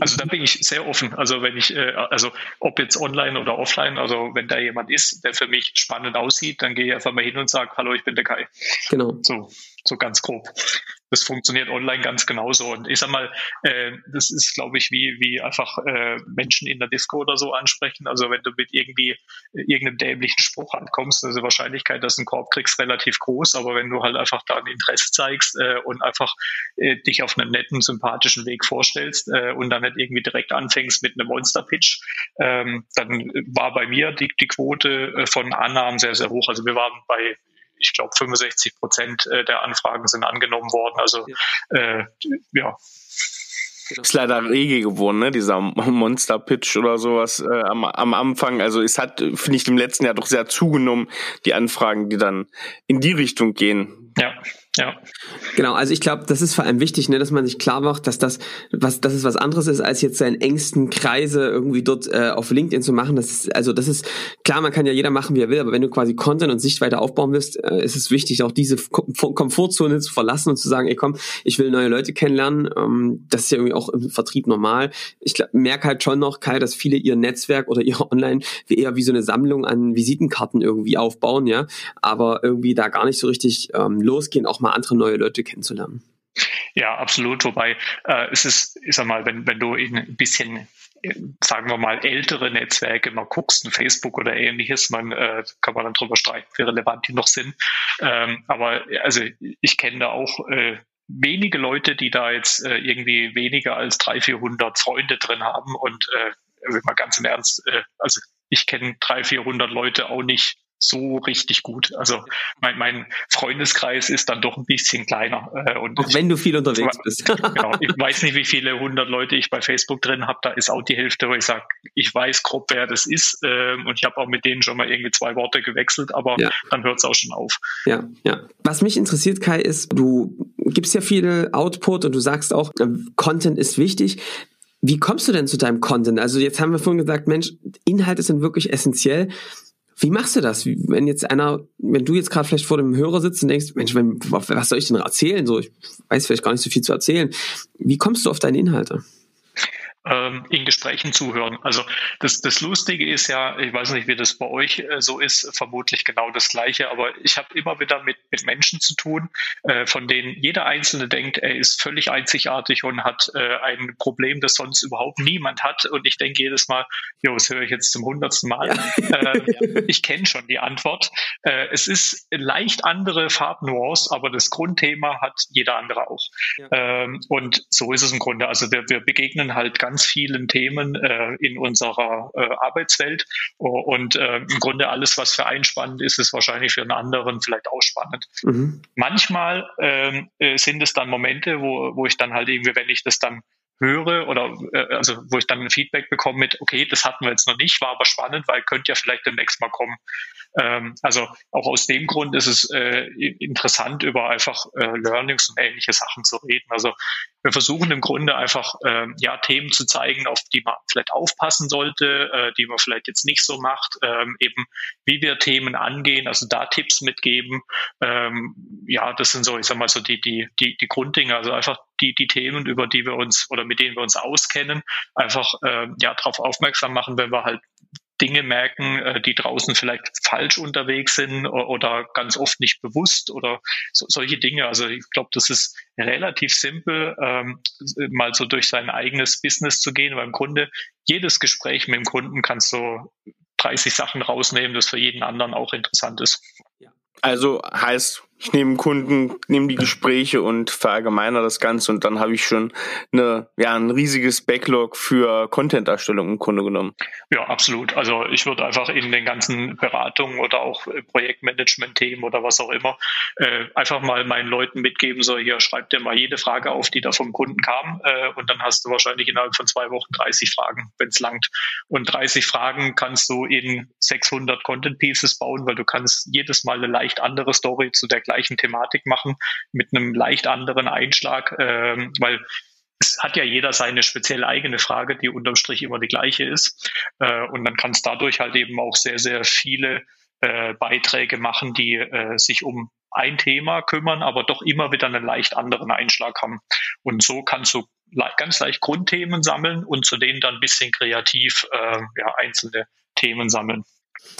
Also da bin ich sehr offen. Also wenn ich, äh, also ob jetzt online oder offline, also wenn da jemand ist, der für mich spannend aussieht, dann gehe ich einfach mal hin und sage, hallo, ich bin der Kai. Genau. So, so ganz grob das funktioniert online ganz genauso. Und ich sag mal, äh, das ist, glaube ich, wie, wie einfach äh, Menschen in der Disco oder so ansprechen. Also wenn du mit irgendwie äh, irgendeinem dämlichen Spruch ankommst, also die Wahrscheinlichkeit, dass du einen Korb kriegst, relativ groß. Aber wenn du halt einfach da ein Interesse zeigst äh, und einfach äh, dich auf einem netten, sympathischen Weg vorstellst äh, und dann nicht irgendwie direkt anfängst mit einem Monster-Pitch, ähm, dann war bei mir die, die Quote äh, von Annahmen sehr, sehr hoch. Also wir waren bei ich glaube, 65 Prozent äh, der Anfragen sind angenommen worden. Also ja. Äh, ja. Ist leider Regel geworden, ne? Dieser Monster-Pitch oder sowas äh, am, am Anfang. Also es hat, finde ich, im letzten Jahr doch sehr zugenommen, die Anfragen, die dann in die Richtung gehen. Ja, ja. Genau, also ich glaube, das ist vor allem wichtig, ne, dass man sich klar macht, dass das was, dass es was anderes ist, als jetzt seinen engsten Kreise irgendwie dort äh, auf LinkedIn zu machen. Das ist, also das ist klar, man kann ja jeder machen, wie er will, aber wenn du quasi Content und Sichtweite aufbauen willst, äh, ist es wichtig, auch diese Komfortzone zu verlassen und zu sagen, ey komm, ich will neue Leute kennenlernen. Ähm, das ist ja irgendwie auch im Vertrieb normal. Ich merke halt schon noch, Kai, dass viele ihr Netzwerk oder ihre Online wie eher wie so eine Sammlung an Visitenkarten irgendwie aufbauen, ja, aber irgendwie da gar nicht so richtig ähm, losgehen, auch mal andere neue Leute kennenzulernen. Ja, absolut. Wobei äh, es ist, ich sag mal, wenn, wenn du in ein bisschen sagen wir mal, ältere Netzwerke mal guckst, Facebook oder ähnliches, man äh, kann man dann drüber streiten, wie relevant die noch sind. Ähm, aber also ich kenne da auch äh, wenige Leute, die da jetzt äh, irgendwie weniger als 300, 400 Freunde drin haben und äh, man ganz im Ernst, äh, also ich kenne 300, 400 Leute auch nicht so richtig gut. Also mein, mein Freundeskreis ist dann doch ein bisschen kleiner. Äh, und auch wenn du viel unterwegs bist. genau. Ich weiß nicht, wie viele hundert Leute ich bei Facebook drin habe. Da ist auch die Hälfte, wo ich sage, ich weiß grob, wer das ist. Ähm, und ich habe auch mit denen schon mal irgendwie zwei Worte gewechselt, aber ja. dann hört es auch schon auf. Ja, ja. Was mich interessiert, Kai, ist, du gibst ja viel Output und du sagst auch, äh, Content ist wichtig. Wie kommst du denn zu deinem Content? Also jetzt haben wir vorhin gesagt, Mensch, Inhalte sind wirklich essentiell. Wie machst du das? Wenn jetzt einer, wenn du jetzt gerade vielleicht vor dem Hörer sitzt und denkst, Mensch, was soll ich denn erzählen? So, ich weiß vielleicht gar nicht so viel zu erzählen. Wie kommst du auf deine Inhalte? Ähm, in Gesprächen zuhören. Also das, das Lustige ist ja, ich weiß nicht, wie das bei euch äh, so ist, vermutlich genau das Gleiche, aber ich habe immer wieder mit, mit Menschen zu tun, äh, von denen jeder Einzelne denkt, er ist völlig einzigartig und hat äh, ein Problem, das sonst überhaupt niemand hat. Und ich denke jedes Mal, jo, das höre ich jetzt zum hundertsten Mal. Ja. Äh, ich kenne schon die Antwort. Äh, es ist leicht andere Farbnuance, aber das Grundthema hat jeder andere auch. Ja. Ähm, und so ist es im Grunde. Also wir, wir begegnen halt ganz ganz vielen Themen äh, in unserer äh, Arbeitswelt. Und äh, im Grunde alles, was für einen spannend ist, ist wahrscheinlich für einen anderen vielleicht auch spannend. Mhm. Manchmal ähm, äh, sind es dann Momente, wo, wo ich dann halt irgendwie, wenn ich das dann höre oder äh, also wo ich dann ein Feedback bekomme mit, okay, das hatten wir jetzt noch nicht, war aber spannend, weil könnte ja vielleicht demnächst mal kommen. Ähm, also auch aus dem Grund ist es äh, interessant, über einfach äh, Learnings und ähnliche Sachen zu reden. Also wir versuchen im Grunde einfach äh, ja Themen zu zeigen, auf die man vielleicht aufpassen sollte, äh, die man vielleicht jetzt nicht so macht, ähm, eben wie wir Themen angehen, also da Tipps mitgeben. Ähm, ja, das sind so, ich sag mal so die die die die Grunddinge, also einfach die die Themen, über die wir uns oder mit denen wir uns auskennen, einfach äh, ja darauf aufmerksam machen, wenn wir halt Dinge merken, äh, die draußen vielleicht falsch unterwegs sind oder ganz oft nicht bewusst oder so, solche Dinge. Also ich glaube, das ist relativ simpel, ähm, mal so durch sein eigenes Business zu gehen, weil im Grunde jedes Gespräch mit dem Kunden kannst du 30 Sachen rausnehmen, das für jeden anderen auch interessant ist. Also heißt, ich nehme Kunden, nehme die Gespräche und verallgemeiner das Ganze und dann habe ich schon eine, ja, ein riesiges Backlog für Content-Erstellung im Grunde genommen. Ja, absolut. Also ich würde einfach in den ganzen Beratungen oder auch Projektmanagement-Themen oder was auch immer äh, einfach mal meinen Leuten mitgeben, so hier schreibt dir mal jede Frage auf, die da vom Kunden kam äh, und dann hast du wahrscheinlich innerhalb von zwei Wochen 30 Fragen, wenn es langt. Und 30 Fragen kannst du in 600 Content-Pieces bauen, weil du kannst jedes Mal eine leicht andere Story zu der gleichen Thematik machen mit einem leicht anderen Einschlag, ähm, weil es hat ja jeder seine speziell eigene Frage, die unterm Strich immer die gleiche ist. Äh, und dann kann es dadurch halt eben auch sehr, sehr viele äh, Beiträge machen, die äh, sich um ein Thema kümmern, aber doch immer wieder einen leicht anderen Einschlag haben. Und so kannst du le ganz leicht Grundthemen sammeln und zu denen dann ein bisschen kreativ äh, ja, einzelne Themen sammeln.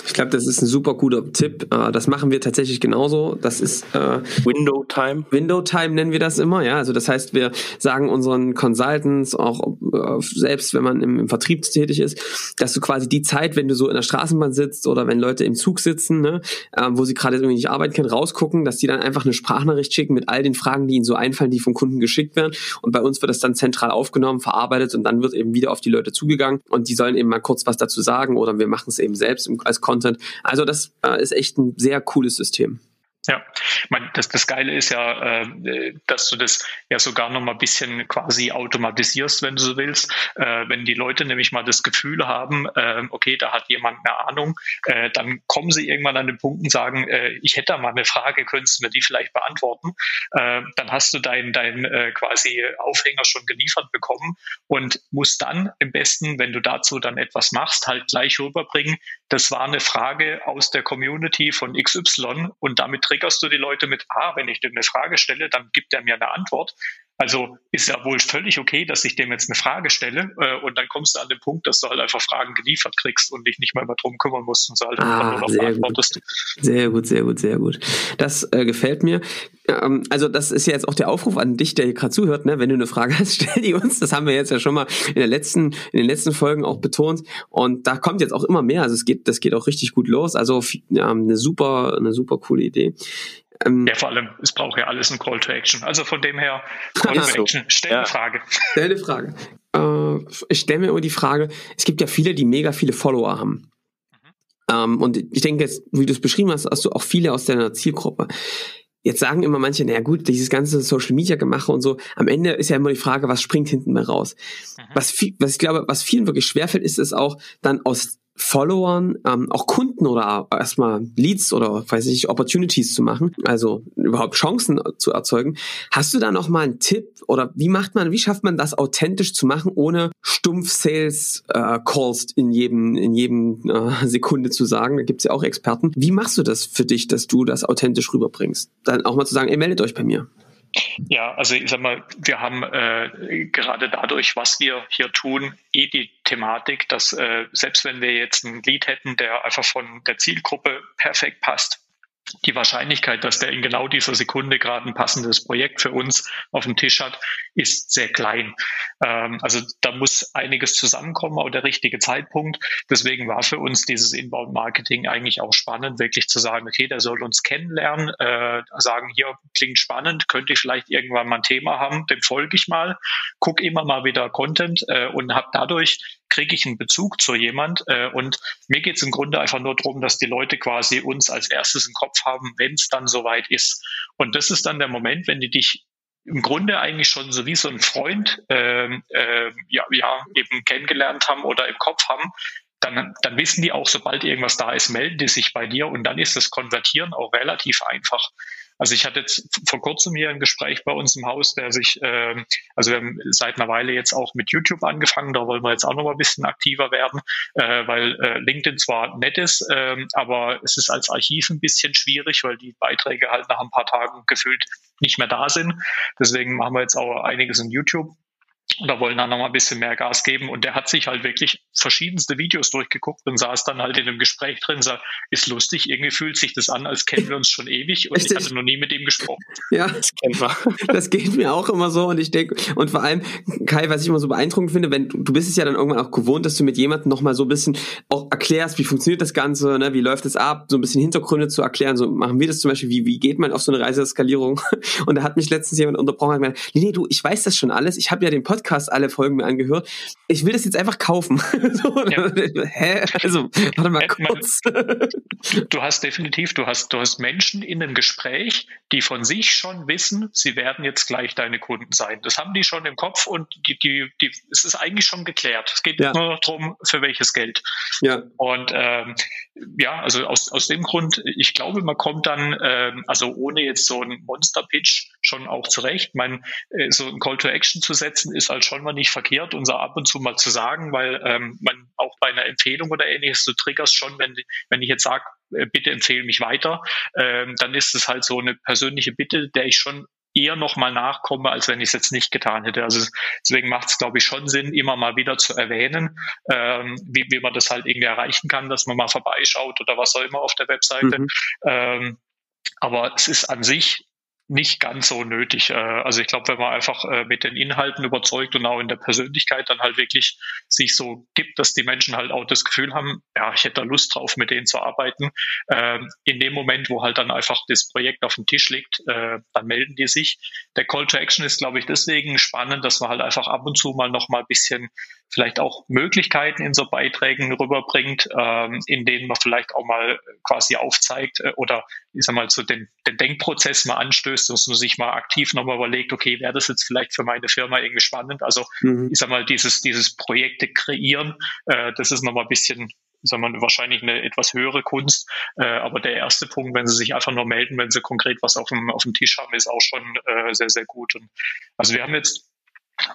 Ich glaube, das ist ein super guter Tipp. Äh, das machen wir tatsächlich genauso. Das ist äh, Window Time. Window Time nennen wir das immer, ja. Also das heißt, wir sagen unseren Consultants auch äh, selbst, wenn man im, im, Vertrieb tätig ist, dass du quasi die Zeit, wenn du so in der Straßenbahn sitzt oder wenn Leute im Zug sitzen, ne, äh, wo sie gerade irgendwie nicht arbeiten können, rausgucken, dass die dann einfach eine Sprachnachricht schicken mit all den Fragen, die ihnen so einfallen, die vom Kunden geschickt werden. Und bei uns wird das dann zentral aufgenommen, verarbeitet und dann wird eben wieder auf die Leute zugegangen und die sollen eben mal kurz was dazu sagen oder wir machen es eben selbst im, als Content. Also das äh, ist echt ein sehr cooles System. Ja, meine, das, das Geile ist ja, äh, dass du das ja sogar noch mal ein bisschen quasi automatisierst, wenn du so willst. Äh, wenn die Leute nämlich mal das Gefühl haben, äh, okay, da hat jemand eine Ahnung, äh, dann kommen sie irgendwann an den Punkt und sagen, äh, ich hätte da mal eine Frage, könntest du mir die vielleicht beantworten? Äh, dann hast du deinen dein, quasi Aufhänger schon geliefert bekommen und musst dann im besten, wenn du dazu dann etwas machst, halt gleich rüberbringen, das war eine Frage aus der Community von XY und damit triggerst du die Leute mit, ah, wenn ich dir eine Frage stelle, dann gibt er mir eine Antwort. Also ist ja wohl völlig okay, dass ich dem jetzt eine Frage stelle äh, und dann kommst du an den Punkt, dass du halt einfach Fragen geliefert kriegst und dich nicht mehr drum kümmern musst und so halt ah, einfach nur antwortest. Sehr gut, sehr gut, sehr gut. Das äh, gefällt mir. Ähm, also das ist ja jetzt auch der Aufruf an dich, der hier gerade zuhört. Ne? Wenn du eine Frage hast, stell die uns. Das haben wir jetzt ja schon mal in, der letzten, in den letzten Folgen auch betont. Und da kommt jetzt auch immer mehr. Also es geht, das geht auch richtig gut los. Also ja, eine super, eine super coole Idee. Ähm, ja, vor allem, es braucht ja alles ein Call to Action. Also von dem her, Call to so. Action, stell ja. eine Frage. Stell eine Frage. Äh, ich stelle mir immer die Frage, es gibt ja viele, die mega viele Follower haben. Mhm. Ähm, und ich denke jetzt, wie du es beschrieben hast, hast du auch viele aus deiner Zielgruppe. Jetzt sagen immer manche, naja gut, dieses ganze Social Media gemache und so, am Ende ist ja immer die Frage, was springt hinten mehr raus? Mhm. Was, viel, was ich glaube, was vielen wirklich schwerfällt, ist es auch dann aus Followern ähm, auch Kunden oder erstmal Leads oder weiß ich Opportunities zu machen, also überhaupt Chancen zu erzeugen. Hast du da noch mal einen Tipp oder wie macht man, wie schafft man das authentisch zu machen, ohne stumpf Sales äh, Calls in jedem in jedem äh, Sekunde zu sagen? Da gibt's ja auch Experten. Wie machst du das für dich, dass du das authentisch rüberbringst? Dann auch mal zu sagen, ey, meldet euch bei mir. Ja, also ich sag mal, wir haben äh, gerade dadurch, was wir hier tun, eh die Thematik, dass äh, selbst wenn wir jetzt ein Lied hätten, der einfach von der Zielgruppe perfekt passt, die Wahrscheinlichkeit, dass der in genau dieser Sekunde gerade ein passendes Projekt für uns auf dem Tisch hat, ist sehr klein. Ähm, also da muss einiges zusammenkommen, auch der richtige Zeitpunkt. Deswegen war für uns dieses Inbound-Marketing eigentlich auch spannend, wirklich zu sagen, okay, der soll uns kennenlernen, äh, sagen, hier klingt spannend, könnte ich vielleicht irgendwann mal ein Thema haben, dem folge ich mal, guck immer mal wieder Content äh, und habe dadurch kriege ich einen Bezug zu jemand. Äh, und mir geht es im Grunde einfach nur darum, dass die Leute quasi uns als erstes im Kopf haben, wenn es dann soweit ist. Und das ist dann der Moment, wenn die dich im Grunde eigentlich schon so wie so ein Freund äh, äh, ja, ja eben kennengelernt haben oder im Kopf haben, dann, dann wissen die auch, sobald irgendwas da ist, melden die sich bei dir und dann ist das Konvertieren auch relativ einfach. Also ich hatte jetzt vor kurzem hier ein Gespräch bei uns im Haus, der sich, äh, also wir haben seit einer Weile jetzt auch mit YouTube angefangen, da wollen wir jetzt auch noch mal ein bisschen aktiver werden, äh, weil äh, LinkedIn zwar nett ist, äh, aber es ist als Archiv ein bisschen schwierig, weil die Beiträge halt nach ein paar Tagen gefühlt nicht mehr da sind. Deswegen machen wir jetzt auch einiges in YouTube. Oder wollen dann noch mal ein bisschen mehr Gas geben. Und der hat sich halt wirklich verschiedenste Videos durchgeguckt und saß dann halt in einem Gespräch drin, sagt, ist lustig, irgendwie fühlt sich das an, als kennen wir uns schon ewig und Richtig. ich hatte noch nie mit ihm gesprochen. Ja, das kennen wir. Das geht mir auch immer so und ich denke, und vor allem, Kai, was ich immer so beeindruckend finde, wenn du, bist es ja dann irgendwann auch gewohnt, dass du mit jemandem noch mal so ein bisschen auch erklärst, wie funktioniert das Ganze, ne, wie läuft es ab, so ein bisschen Hintergründe zu erklären, so machen wir das zum Beispiel, wie, wie geht man auf so eine Reiseskalierung und da hat mich letztens jemand unterbrochen und gesagt, nee, nee, du, ich weiß das schon alles, ich habe ja den Podcast alle Folgen mir angehört. Ich will das jetzt einfach kaufen. so, ja. Hä? Also, warte mal kurz. du hast definitiv, du hast, du hast Menschen in einem Gespräch, die von sich schon wissen, sie werden jetzt gleich deine Kunden sein. Das haben die schon im Kopf und die, die, die, es ist eigentlich schon geklärt. Es geht ja. nur darum, für welches Geld. Ja. Und ähm, ja, also aus, aus dem Grund, ich glaube, man kommt dann, ähm, also ohne jetzt so einen Monster-Pitch schon auch zurecht. Man, äh, so ein Call to Action zu setzen, ist halt schon mal nicht verkehrt, unser ab und zu mal zu sagen, weil ähm, man auch bei einer Empfehlung oder ähnliches, du triggerst schon, wenn, wenn ich jetzt sage, äh, bitte empfehle mich weiter, ähm, dann ist es halt so eine persönliche Bitte, der ich schon eher nochmal nachkomme, als wenn ich es jetzt nicht getan hätte. Also deswegen macht es, glaube ich, schon Sinn, immer mal wieder zu erwähnen, ähm, wie, wie man das halt irgendwie erreichen kann, dass man mal vorbeischaut oder was auch immer auf der Webseite. Mhm. Ähm, aber es ist an sich nicht ganz so nötig. Äh, also ich glaube, wenn man einfach äh, mit den Inhalten überzeugt und auch in der Persönlichkeit dann halt wirklich sich so gibt, dass die Menschen halt auch das Gefühl haben, ja, ich hätte da Lust drauf, mit denen zu arbeiten. Ähm, in dem Moment, wo halt dann einfach das Projekt auf dem Tisch liegt, äh, dann melden die sich. Der Call to Action ist, glaube ich, deswegen spannend, dass man halt einfach ab und zu mal noch mal ein bisschen vielleicht auch Möglichkeiten in so Beiträgen rüberbringt, ähm, in denen man vielleicht auch mal quasi aufzeigt oder ich sag mal so den, den Denkprozess mal anstößt, dass man sich mal aktiv nochmal überlegt, okay, wäre das jetzt vielleicht für meine Firma irgendwie spannend? Also mhm. ich sag mal, dieses, dieses Projekte kreieren, äh, das ist nochmal ein bisschen sagen wir, wahrscheinlich eine etwas höhere Kunst. Äh, aber der erste Punkt, wenn Sie sich einfach nur melden, wenn Sie konkret was auf dem, auf dem Tisch haben, ist auch schon äh, sehr, sehr gut. Und also wir haben jetzt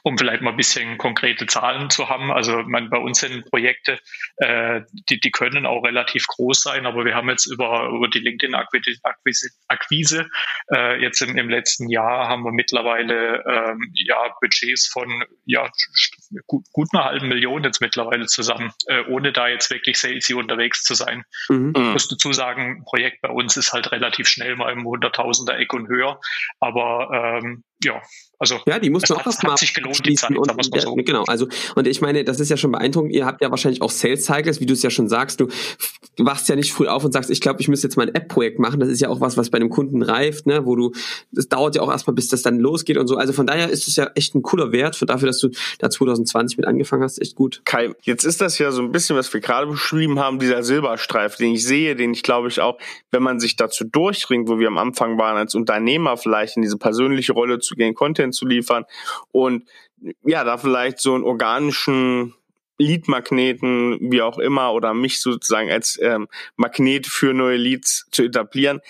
um vielleicht mal ein bisschen konkrete Zahlen zu haben. Also man, bei uns sind Projekte, äh, die, die können auch relativ groß sein, aber wir haben jetzt über, über die LinkedIn-Akquise äh, jetzt im, im letzten Jahr haben wir mittlerweile ähm, ja, Budgets von ja, gut, gut einer halben Million jetzt mittlerweile zusammen, äh, ohne da jetzt wirklich salesy unterwegs zu sein. Mhm. Ich muss dazu sagen, ein Projekt bei uns ist halt relativ schnell mal im Hunderttausender Eck und höher, aber ähm, ja, also ja, die mussten auch erstmal sich gelohnt, die Zeit, und, und, so. Genau, also und ich meine, das ist ja schon beeindruckend. Ihr habt ja wahrscheinlich auch Sales Cycles, wie du es ja schon sagst. Du, du wachst ja nicht früh auf und sagst, ich glaube, ich müsste jetzt mal ein App-Projekt machen. Das ist ja auch was, was bei einem Kunden reift, ne, wo du, das dauert ja auch erstmal, bis das dann losgeht und so. Also von daher ist es ja echt ein cooler Wert für dafür, dass du da 2020 mit angefangen hast, echt gut. Kai, jetzt ist das ja so ein bisschen, was wir gerade beschrieben haben, dieser Silberstreif, den ich sehe, den ich glaube ich auch, wenn man sich dazu durchringt, wo wir am Anfang waren, als Unternehmer vielleicht in diese persönliche Rolle zu gehen, Content zu liefern und ja, da vielleicht so einen organischen Lead-Magneten, wie auch immer, oder mich sozusagen als ähm, Magnet für neue Leads zu etablieren.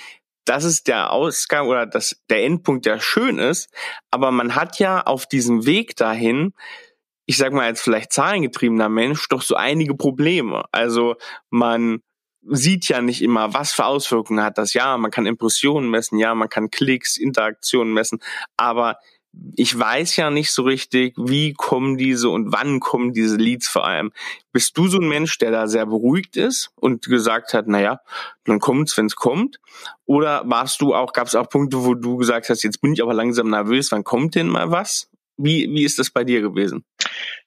Das ist der Ausgang oder das, der Endpunkt, der schön ist. Aber man hat ja auf diesem Weg dahin, ich sag mal als vielleicht zahlengetriebener Mensch, doch so einige Probleme. Also man sieht ja nicht immer, was für Auswirkungen hat das. Ja, man kann Impressionen messen, ja, man kann Klicks, Interaktionen messen, aber ich weiß ja nicht so richtig, wie kommen diese und wann kommen diese Leads vor allem. Bist du so ein Mensch, der da sehr beruhigt ist und gesagt hat, naja, dann kommt's, wenn's kommt? Oder warst du auch, gab es auch Punkte, wo du gesagt hast, jetzt bin ich aber langsam nervös, wann kommt denn mal was? Wie, wie ist das bei dir gewesen?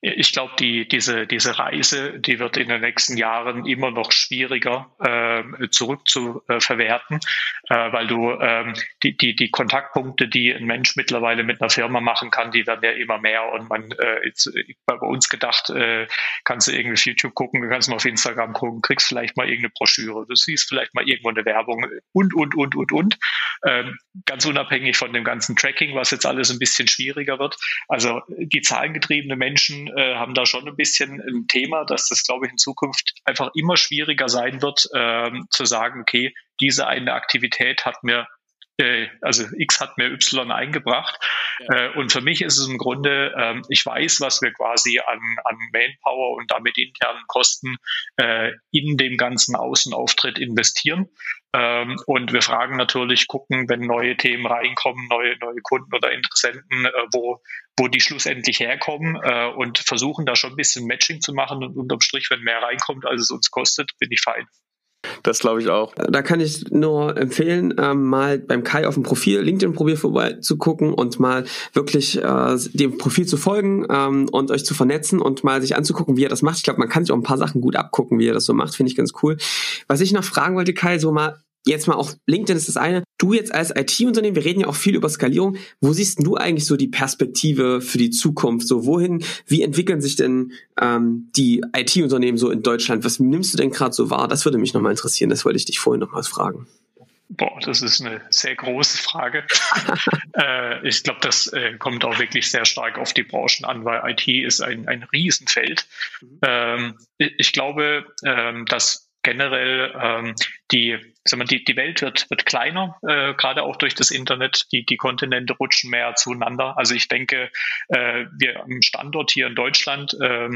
Ich glaube, die, diese, diese Reise, die wird in den nächsten Jahren immer noch schwieriger äh, zurückzuverwerten, äh, äh, weil du ähm, die, die, die Kontaktpunkte, die ein Mensch mittlerweile mit einer Firma machen kann, die werden ja immer mehr. Und man äh, jetzt, bei uns gedacht, äh, kannst du irgendwie auf YouTube gucken, du kannst mal auf Instagram gucken, kriegst vielleicht mal irgendeine Broschüre, du siehst vielleicht mal irgendwo eine Werbung und, und, und, und, und. Ähm, ganz unabhängig von dem ganzen Tracking, was jetzt alles ein bisschen schwieriger wird. Also die zahlengetriebene Menschen äh, haben da schon ein bisschen ein Thema, dass das, glaube ich, in Zukunft einfach immer schwieriger sein wird, ähm, zu sagen, okay, diese eine Aktivität hat mir also X hat mir Y eingebracht. Ja. Äh, und für mich ist es im Grunde, äh, ich weiß, was wir quasi an, an Manpower und damit internen Kosten äh, in dem ganzen Außenauftritt investieren. Ähm, und wir fragen natürlich, gucken, wenn neue Themen reinkommen, neue, neue Kunden oder Interessenten, äh, wo, wo die schlussendlich herkommen äh, und versuchen da schon ein bisschen Matching zu machen und unterm Strich, wenn mehr reinkommt, als es uns kostet, bin ich fein. Das glaube ich auch. Da kann ich nur empfehlen, ähm, mal beim Kai auf dem Profil, LinkedIn-Profil vorbeizugucken und mal wirklich äh, dem Profil zu folgen ähm, und euch zu vernetzen und mal sich anzugucken, wie er das macht. Ich glaube, man kann sich auch ein paar Sachen gut abgucken, wie er das so macht. Finde ich ganz cool. Was ich noch fragen wollte, Kai, so mal jetzt mal auch LinkedIn ist das eine. Du jetzt als IT-Unternehmen, wir reden ja auch viel über Skalierung. Wo siehst du eigentlich so die Perspektive für die Zukunft? So wohin, wie entwickeln sich denn ähm, die IT-Unternehmen so in Deutschland? Was nimmst du denn gerade so wahr? Das würde mich nochmal interessieren. Das wollte ich dich vorhin nochmals fragen. Boah, das ist eine sehr große Frage. äh, ich glaube, das äh, kommt auch wirklich sehr stark auf die Branchen an, weil IT ist ein, ein Riesenfeld. Mhm. Ähm, ich glaube, ähm, dass generell ähm, die, sagen wir, die, die Welt wird, wird kleiner, äh, gerade auch durch das Internet. Die, die Kontinente rutschen mehr zueinander. Also ich denke, äh, wir am Standort hier in Deutschland äh,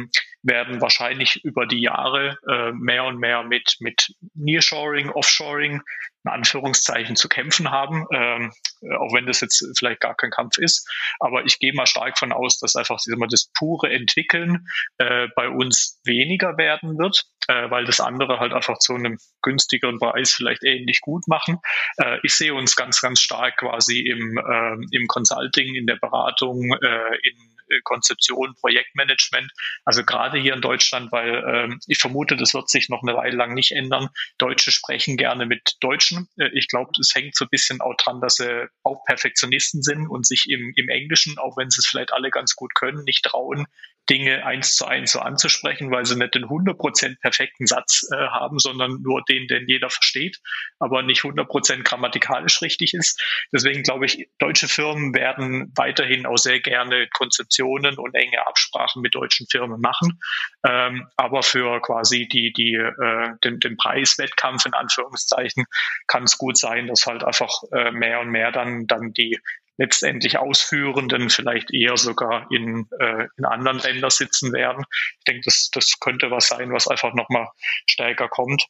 werden wahrscheinlich über die Jahre äh, mehr und mehr mit, mit Nearshoring, Offshoring in Anführungszeichen zu kämpfen haben, ähm, auch wenn das jetzt vielleicht gar kein Kampf ist. Aber ich gehe mal stark von aus, dass einfach mal, das pure Entwickeln äh, bei uns weniger werden wird, äh, weil das andere halt einfach zu einem günstigeren Preis vielleicht ähnlich gut machen. Äh, ich sehe uns ganz, ganz stark quasi im, äh, im Consulting, in der Beratung, äh, in äh, Konzeption, Projektmanagement. Also gerade hier in Deutschland, weil ähm, ich vermute, das wird sich noch eine Weile lang nicht ändern. Deutsche sprechen gerne mit Deutschen. Äh, ich glaube, es hängt so ein bisschen auch dran, dass sie auch Perfektionisten sind und sich im, im Englischen, auch wenn sie es vielleicht alle ganz gut können, nicht trauen, Dinge eins zu eins so anzusprechen, weil sie nicht den 100% perfekten Satz äh, haben, sondern nur den, den jeder versteht, aber nicht 100% grammatikalisch richtig ist. Deswegen glaube ich, deutsche Firmen werden weiterhin auch sehr gerne Konzeptionen und enge Absprachen mit deutschen Firmen machen. Ähm, aber für quasi die, die, äh, den, den Preiswettkampf in Anführungszeichen kann es gut sein, dass halt einfach äh, mehr und mehr dann, dann die letztendlich Ausführenden vielleicht eher sogar in, äh, in anderen Ländern sitzen werden. Ich denke, das, das könnte was sein, was einfach nochmal stärker kommt.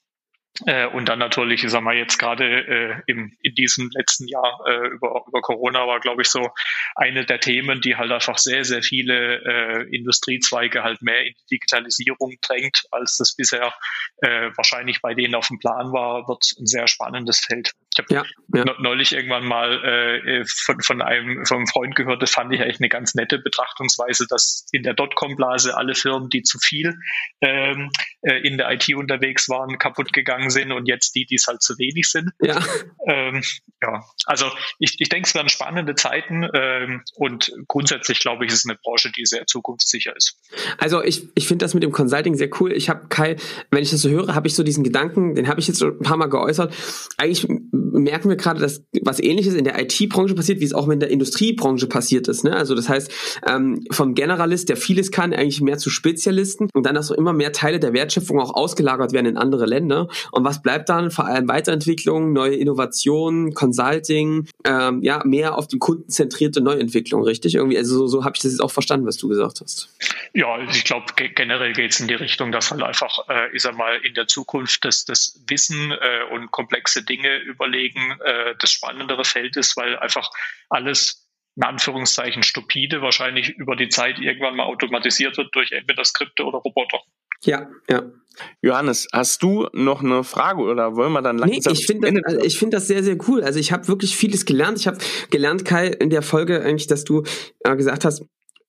Äh, und dann natürlich, ich sag mal, jetzt gerade äh, im, in diesem letzten Jahr äh, über, über Corona war, glaube ich, so eine der Themen, die halt einfach sehr, sehr viele äh, Industriezweige halt mehr in die Digitalisierung drängt, als das bisher äh, wahrscheinlich bei denen auf dem Plan war, wird ein sehr spannendes Feld. Ich habe ja, ja. neulich irgendwann mal äh, von, von, einem, von einem Freund gehört, das fand ich eigentlich eine ganz nette Betrachtungsweise, dass in der Dotcom-Blase alle Firmen, die zu viel ähm, äh, in der IT unterwegs waren, kaputt gegangen sind und jetzt die, die es halt zu wenig sind. Ja, ähm, ja. also ich, ich denke, es werden spannende Zeiten ähm, und grundsätzlich glaube ich, ist es eine Branche, die sehr zukunftssicher ist. Also ich, ich finde das mit dem Consulting sehr cool. Ich habe Kai, wenn ich das so höre, habe ich so diesen Gedanken, den habe ich jetzt schon ein paar Mal geäußert. Eigentlich merken wir gerade, dass was ähnliches in der IT-Branche passiert, wie es auch in der Industriebranche passiert ist. Ne? Also das heißt, ähm, vom Generalist, der vieles kann, eigentlich mehr zu Spezialisten und dann, dass so immer mehr Teile der Wertschöpfung auch ausgelagert werden in andere Länder. Und was bleibt dann? Vor allem Weiterentwicklung, neue Innovationen, Consulting, ähm, ja, mehr auf die kundenzentrierte Neuentwicklung, richtig? Irgendwie, also so, so habe ich das jetzt auch verstanden, was du gesagt hast. Ja, ich glaube, generell geht es in die Richtung, dass halt einfach, äh, ich sag mal, in der Zukunft das, das Wissen äh, und komplexe Dinge überlegen äh, das spannendere Feld ist, weil einfach alles in Anführungszeichen stupide wahrscheinlich über die Zeit irgendwann mal automatisiert wird durch entweder Skripte oder Roboter. Ja, ja. Johannes, hast du noch eine Frage oder wollen wir dann langsam? Nee, ich finde das, also ich finde das sehr, sehr cool. Also ich habe wirklich vieles gelernt. Ich habe gelernt, Kai, in der Folge eigentlich, dass du äh, gesagt hast,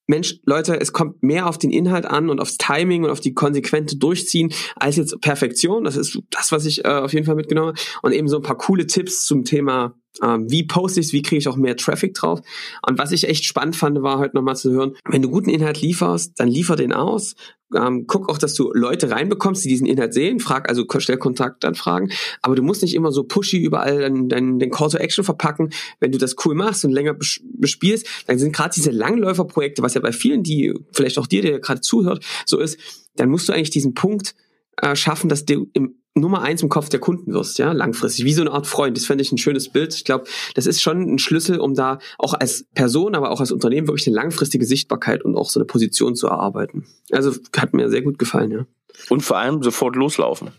Mensch, Leute, es kommt mehr auf den Inhalt an und aufs Timing und auf die konsequente Durchziehen als jetzt Perfektion. Das ist das, was ich äh, auf jeden Fall mitgenommen habe. Und eben so ein paar coole Tipps zum Thema, ähm, wie poste ich wie kriege ich auch mehr Traffic drauf. Und was ich echt spannend fand, war heute nochmal zu hören, wenn du guten Inhalt lieferst, dann liefer den aus, ähm, guck auch, dass du Leute reinbekommst, die diesen Inhalt sehen. Frag also stell Kontaktanfragen. Aber du musst nicht immer so pushy überall den, den, den Call to Action verpacken. Wenn du das cool machst und länger bespielst, dann sind gerade diese Langläuferprojekte, was ja bei vielen, die vielleicht auch dir, der gerade zuhört, so ist, dann musst du eigentlich diesen Punkt äh, schaffen, dass du im Nummer eins im Kopf der Kunden wirst, ja, langfristig, wie so eine Art Freund. Das fände ich ein schönes Bild. Ich glaube, das ist schon ein Schlüssel, um da auch als Person, aber auch als Unternehmen wirklich eine langfristige Sichtbarkeit und auch so eine Position zu erarbeiten. Also hat mir sehr gut gefallen, ja. Und vor allem sofort loslaufen.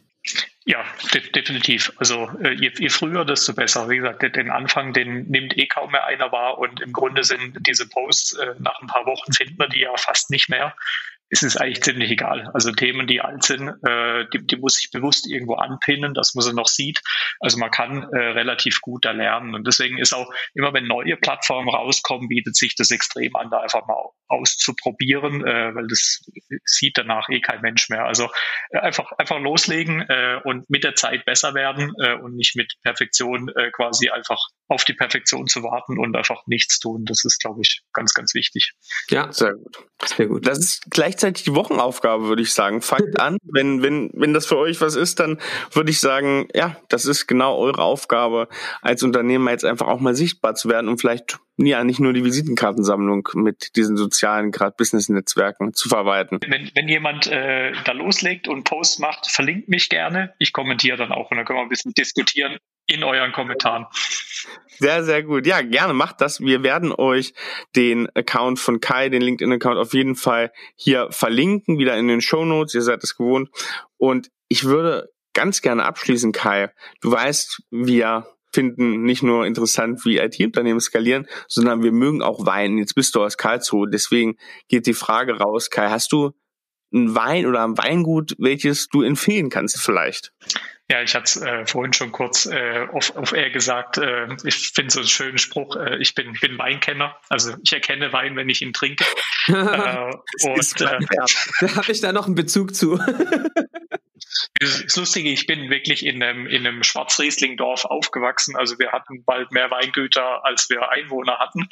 Ja, de definitiv. Also äh, je, je, früher, desto besser. Wie gesagt, den Anfang, den nimmt eh kaum mehr einer wahr und im Grunde sind diese Posts, äh, nach ein paar Wochen finden wir die ja fast nicht mehr ist es eigentlich ziemlich egal. Also Themen, die alt sind, äh, die, die muss ich bewusst irgendwo anpinnen, dass man sie noch sieht. Also man kann äh, relativ gut da lernen. Und deswegen ist auch immer, wenn neue Plattformen rauskommen, bietet sich das extrem an, da einfach mal auszuprobieren, äh, weil das sieht danach eh kein Mensch mehr. Also äh, einfach, einfach loslegen äh, und mit der Zeit besser werden äh, und nicht mit Perfektion äh, quasi einfach auf die Perfektion zu warten und einfach nichts tun. Das ist, glaube ich, ganz, ganz wichtig. Ja, sehr gut. Sehr gut. Das ist gleichzeitig die Wochenaufgabe, würde ich sagen. Fangt an. Wenn, wenn, wenn das für euch was ist, dann würde ich sagen, ja, das ist genau eure Aufgabe, als Unternehmer jetzt einfach auch mal sichtbar zu werden und vielleicht ja nicht nur die Visitenkartensammlung mit diesen sozialen, gerade Business-Netzwerken zu verwalten. Wenn, wenn jemand äh, da loslegt und Post macht, verlinkt mich gerne. Ich kommentiere dann auch und dann können wir ein bisschen diskutieren in euren Kommentaren. Sehr, sehr gut. Ja, gerne macht das. Wir werden euch den Account von Kai, den LinkedIn-Account auf jeden Fall hier verlinken, wieder in den Show Notes. Ihr seid es gewohnt. Und ich würde ganz gerne abschließen, Kai. Du weißt, wir finden nicht nur interessant, wie IT-Unternehmen skalieren, sondern wir mögen auch Wein. Jetzt bist du aus Karlsruhe. Deswegen geht die Frage raus, Kai, hast du ein Wein oder ein Weingut, welches du empfehlen kannst vielleicht? Ja, ich hatte es äh, vorhin schon kurz äh, auf, auf Air gesagt. Äh, ich finde so einen schönen Spruch. Äh, ich bin, bin Weinkenner. Also ich erkenne Wein, wenn ich ihn trinke. äh, und äh, da habe ich da noch einen Bezug zu. Das Lustige, ich bin wirklich in einem, in einem Schwarzriesling-Dorf aufgewachsen. Also wir hatten bald mehr Weingüter, als wir Einwohner hatten.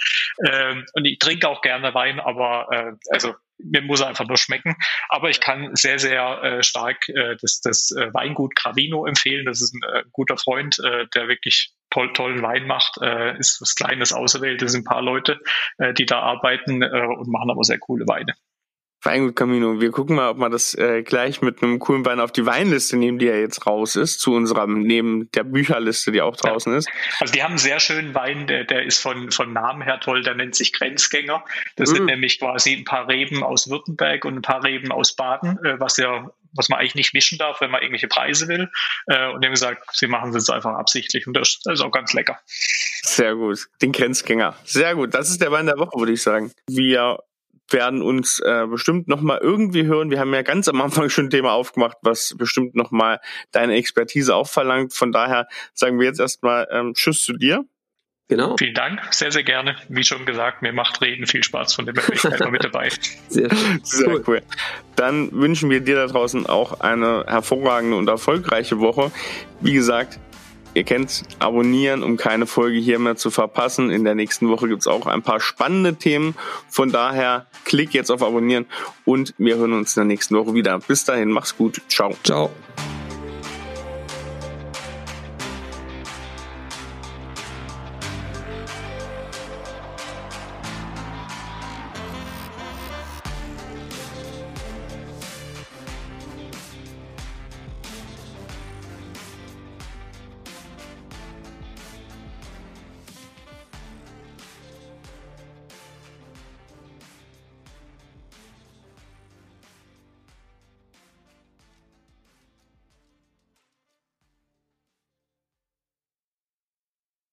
Ähm, und ich trinke auch gerne Wein, aber äh, also mir muss er einfach nur schmecken. Aber ich kann sehr, sehr äh, stark äh, das, das äh, Weingut Gravino empfehlen. Das ist ein äh, guter Freund, äh, der wirklich toll, tollen Wein macht. Äh, ist was Kleines Auserwähltes, ein paar Leute, äh, die da arbeiten äh, und machen aber sehr coole Weine. Weingut Camino. Wir gucken mal, ob wir das äh, gleich mit einem coolen Wein auf die Weinliste nehmen, die ja jetzt raus ist, zu unserem, neben der Bücherliste, die auch draußen ist. Also die haben einen sehr schönen Wein, der, der ist von, von Namen her toll, der nennt sich Grenzgänger. Das mhm. sind nämlich quasi ein paar Reben aus Württemberg und ein paar Reben aus Baden, äh, was ja was man eigentlich nicht mischen darf, wenn man irgendwelche Preise will. Äh, und die haben gesagt, sie machen es jetzt einfach absichtlich und das ist auch ganz lecker. Sehr gut. Den Grenzgänger. Sehr gut. Das ist der Wein der Woche, würde ich sagen. Wir werden uns äh, bestimmt nochmal irgendwie hören. Wir haben ja ganz am Anfang schon ein Thema aufgemacht, was bestimmt nochmal deine Expertise auch verlangt. Von daher sagen wir jetzt erstmal ähm, Tschüss zu dir. Genau. Vielen Dank, sehr, sehr gerne. Wie schon gesagt, mir macht Reden viel Spaß, von dem bin ich immer mit dabei. Sehr, sehr cool. cool. Dann wünschen wir dir da draußen auch eine hervorragende und erfolgreiche Woche. Wie gesagt, Ihr kennt abonnieren, um keine Folge hier mehr zu verpassen. In der nächsten Woche gibt's auch ein paar spannende Themen. Von daher klick jetzt auf Abonnieren und wir hören uns in der nächsten Woche wieder. Bis dahin, mach's gut. Ciao. Ciao.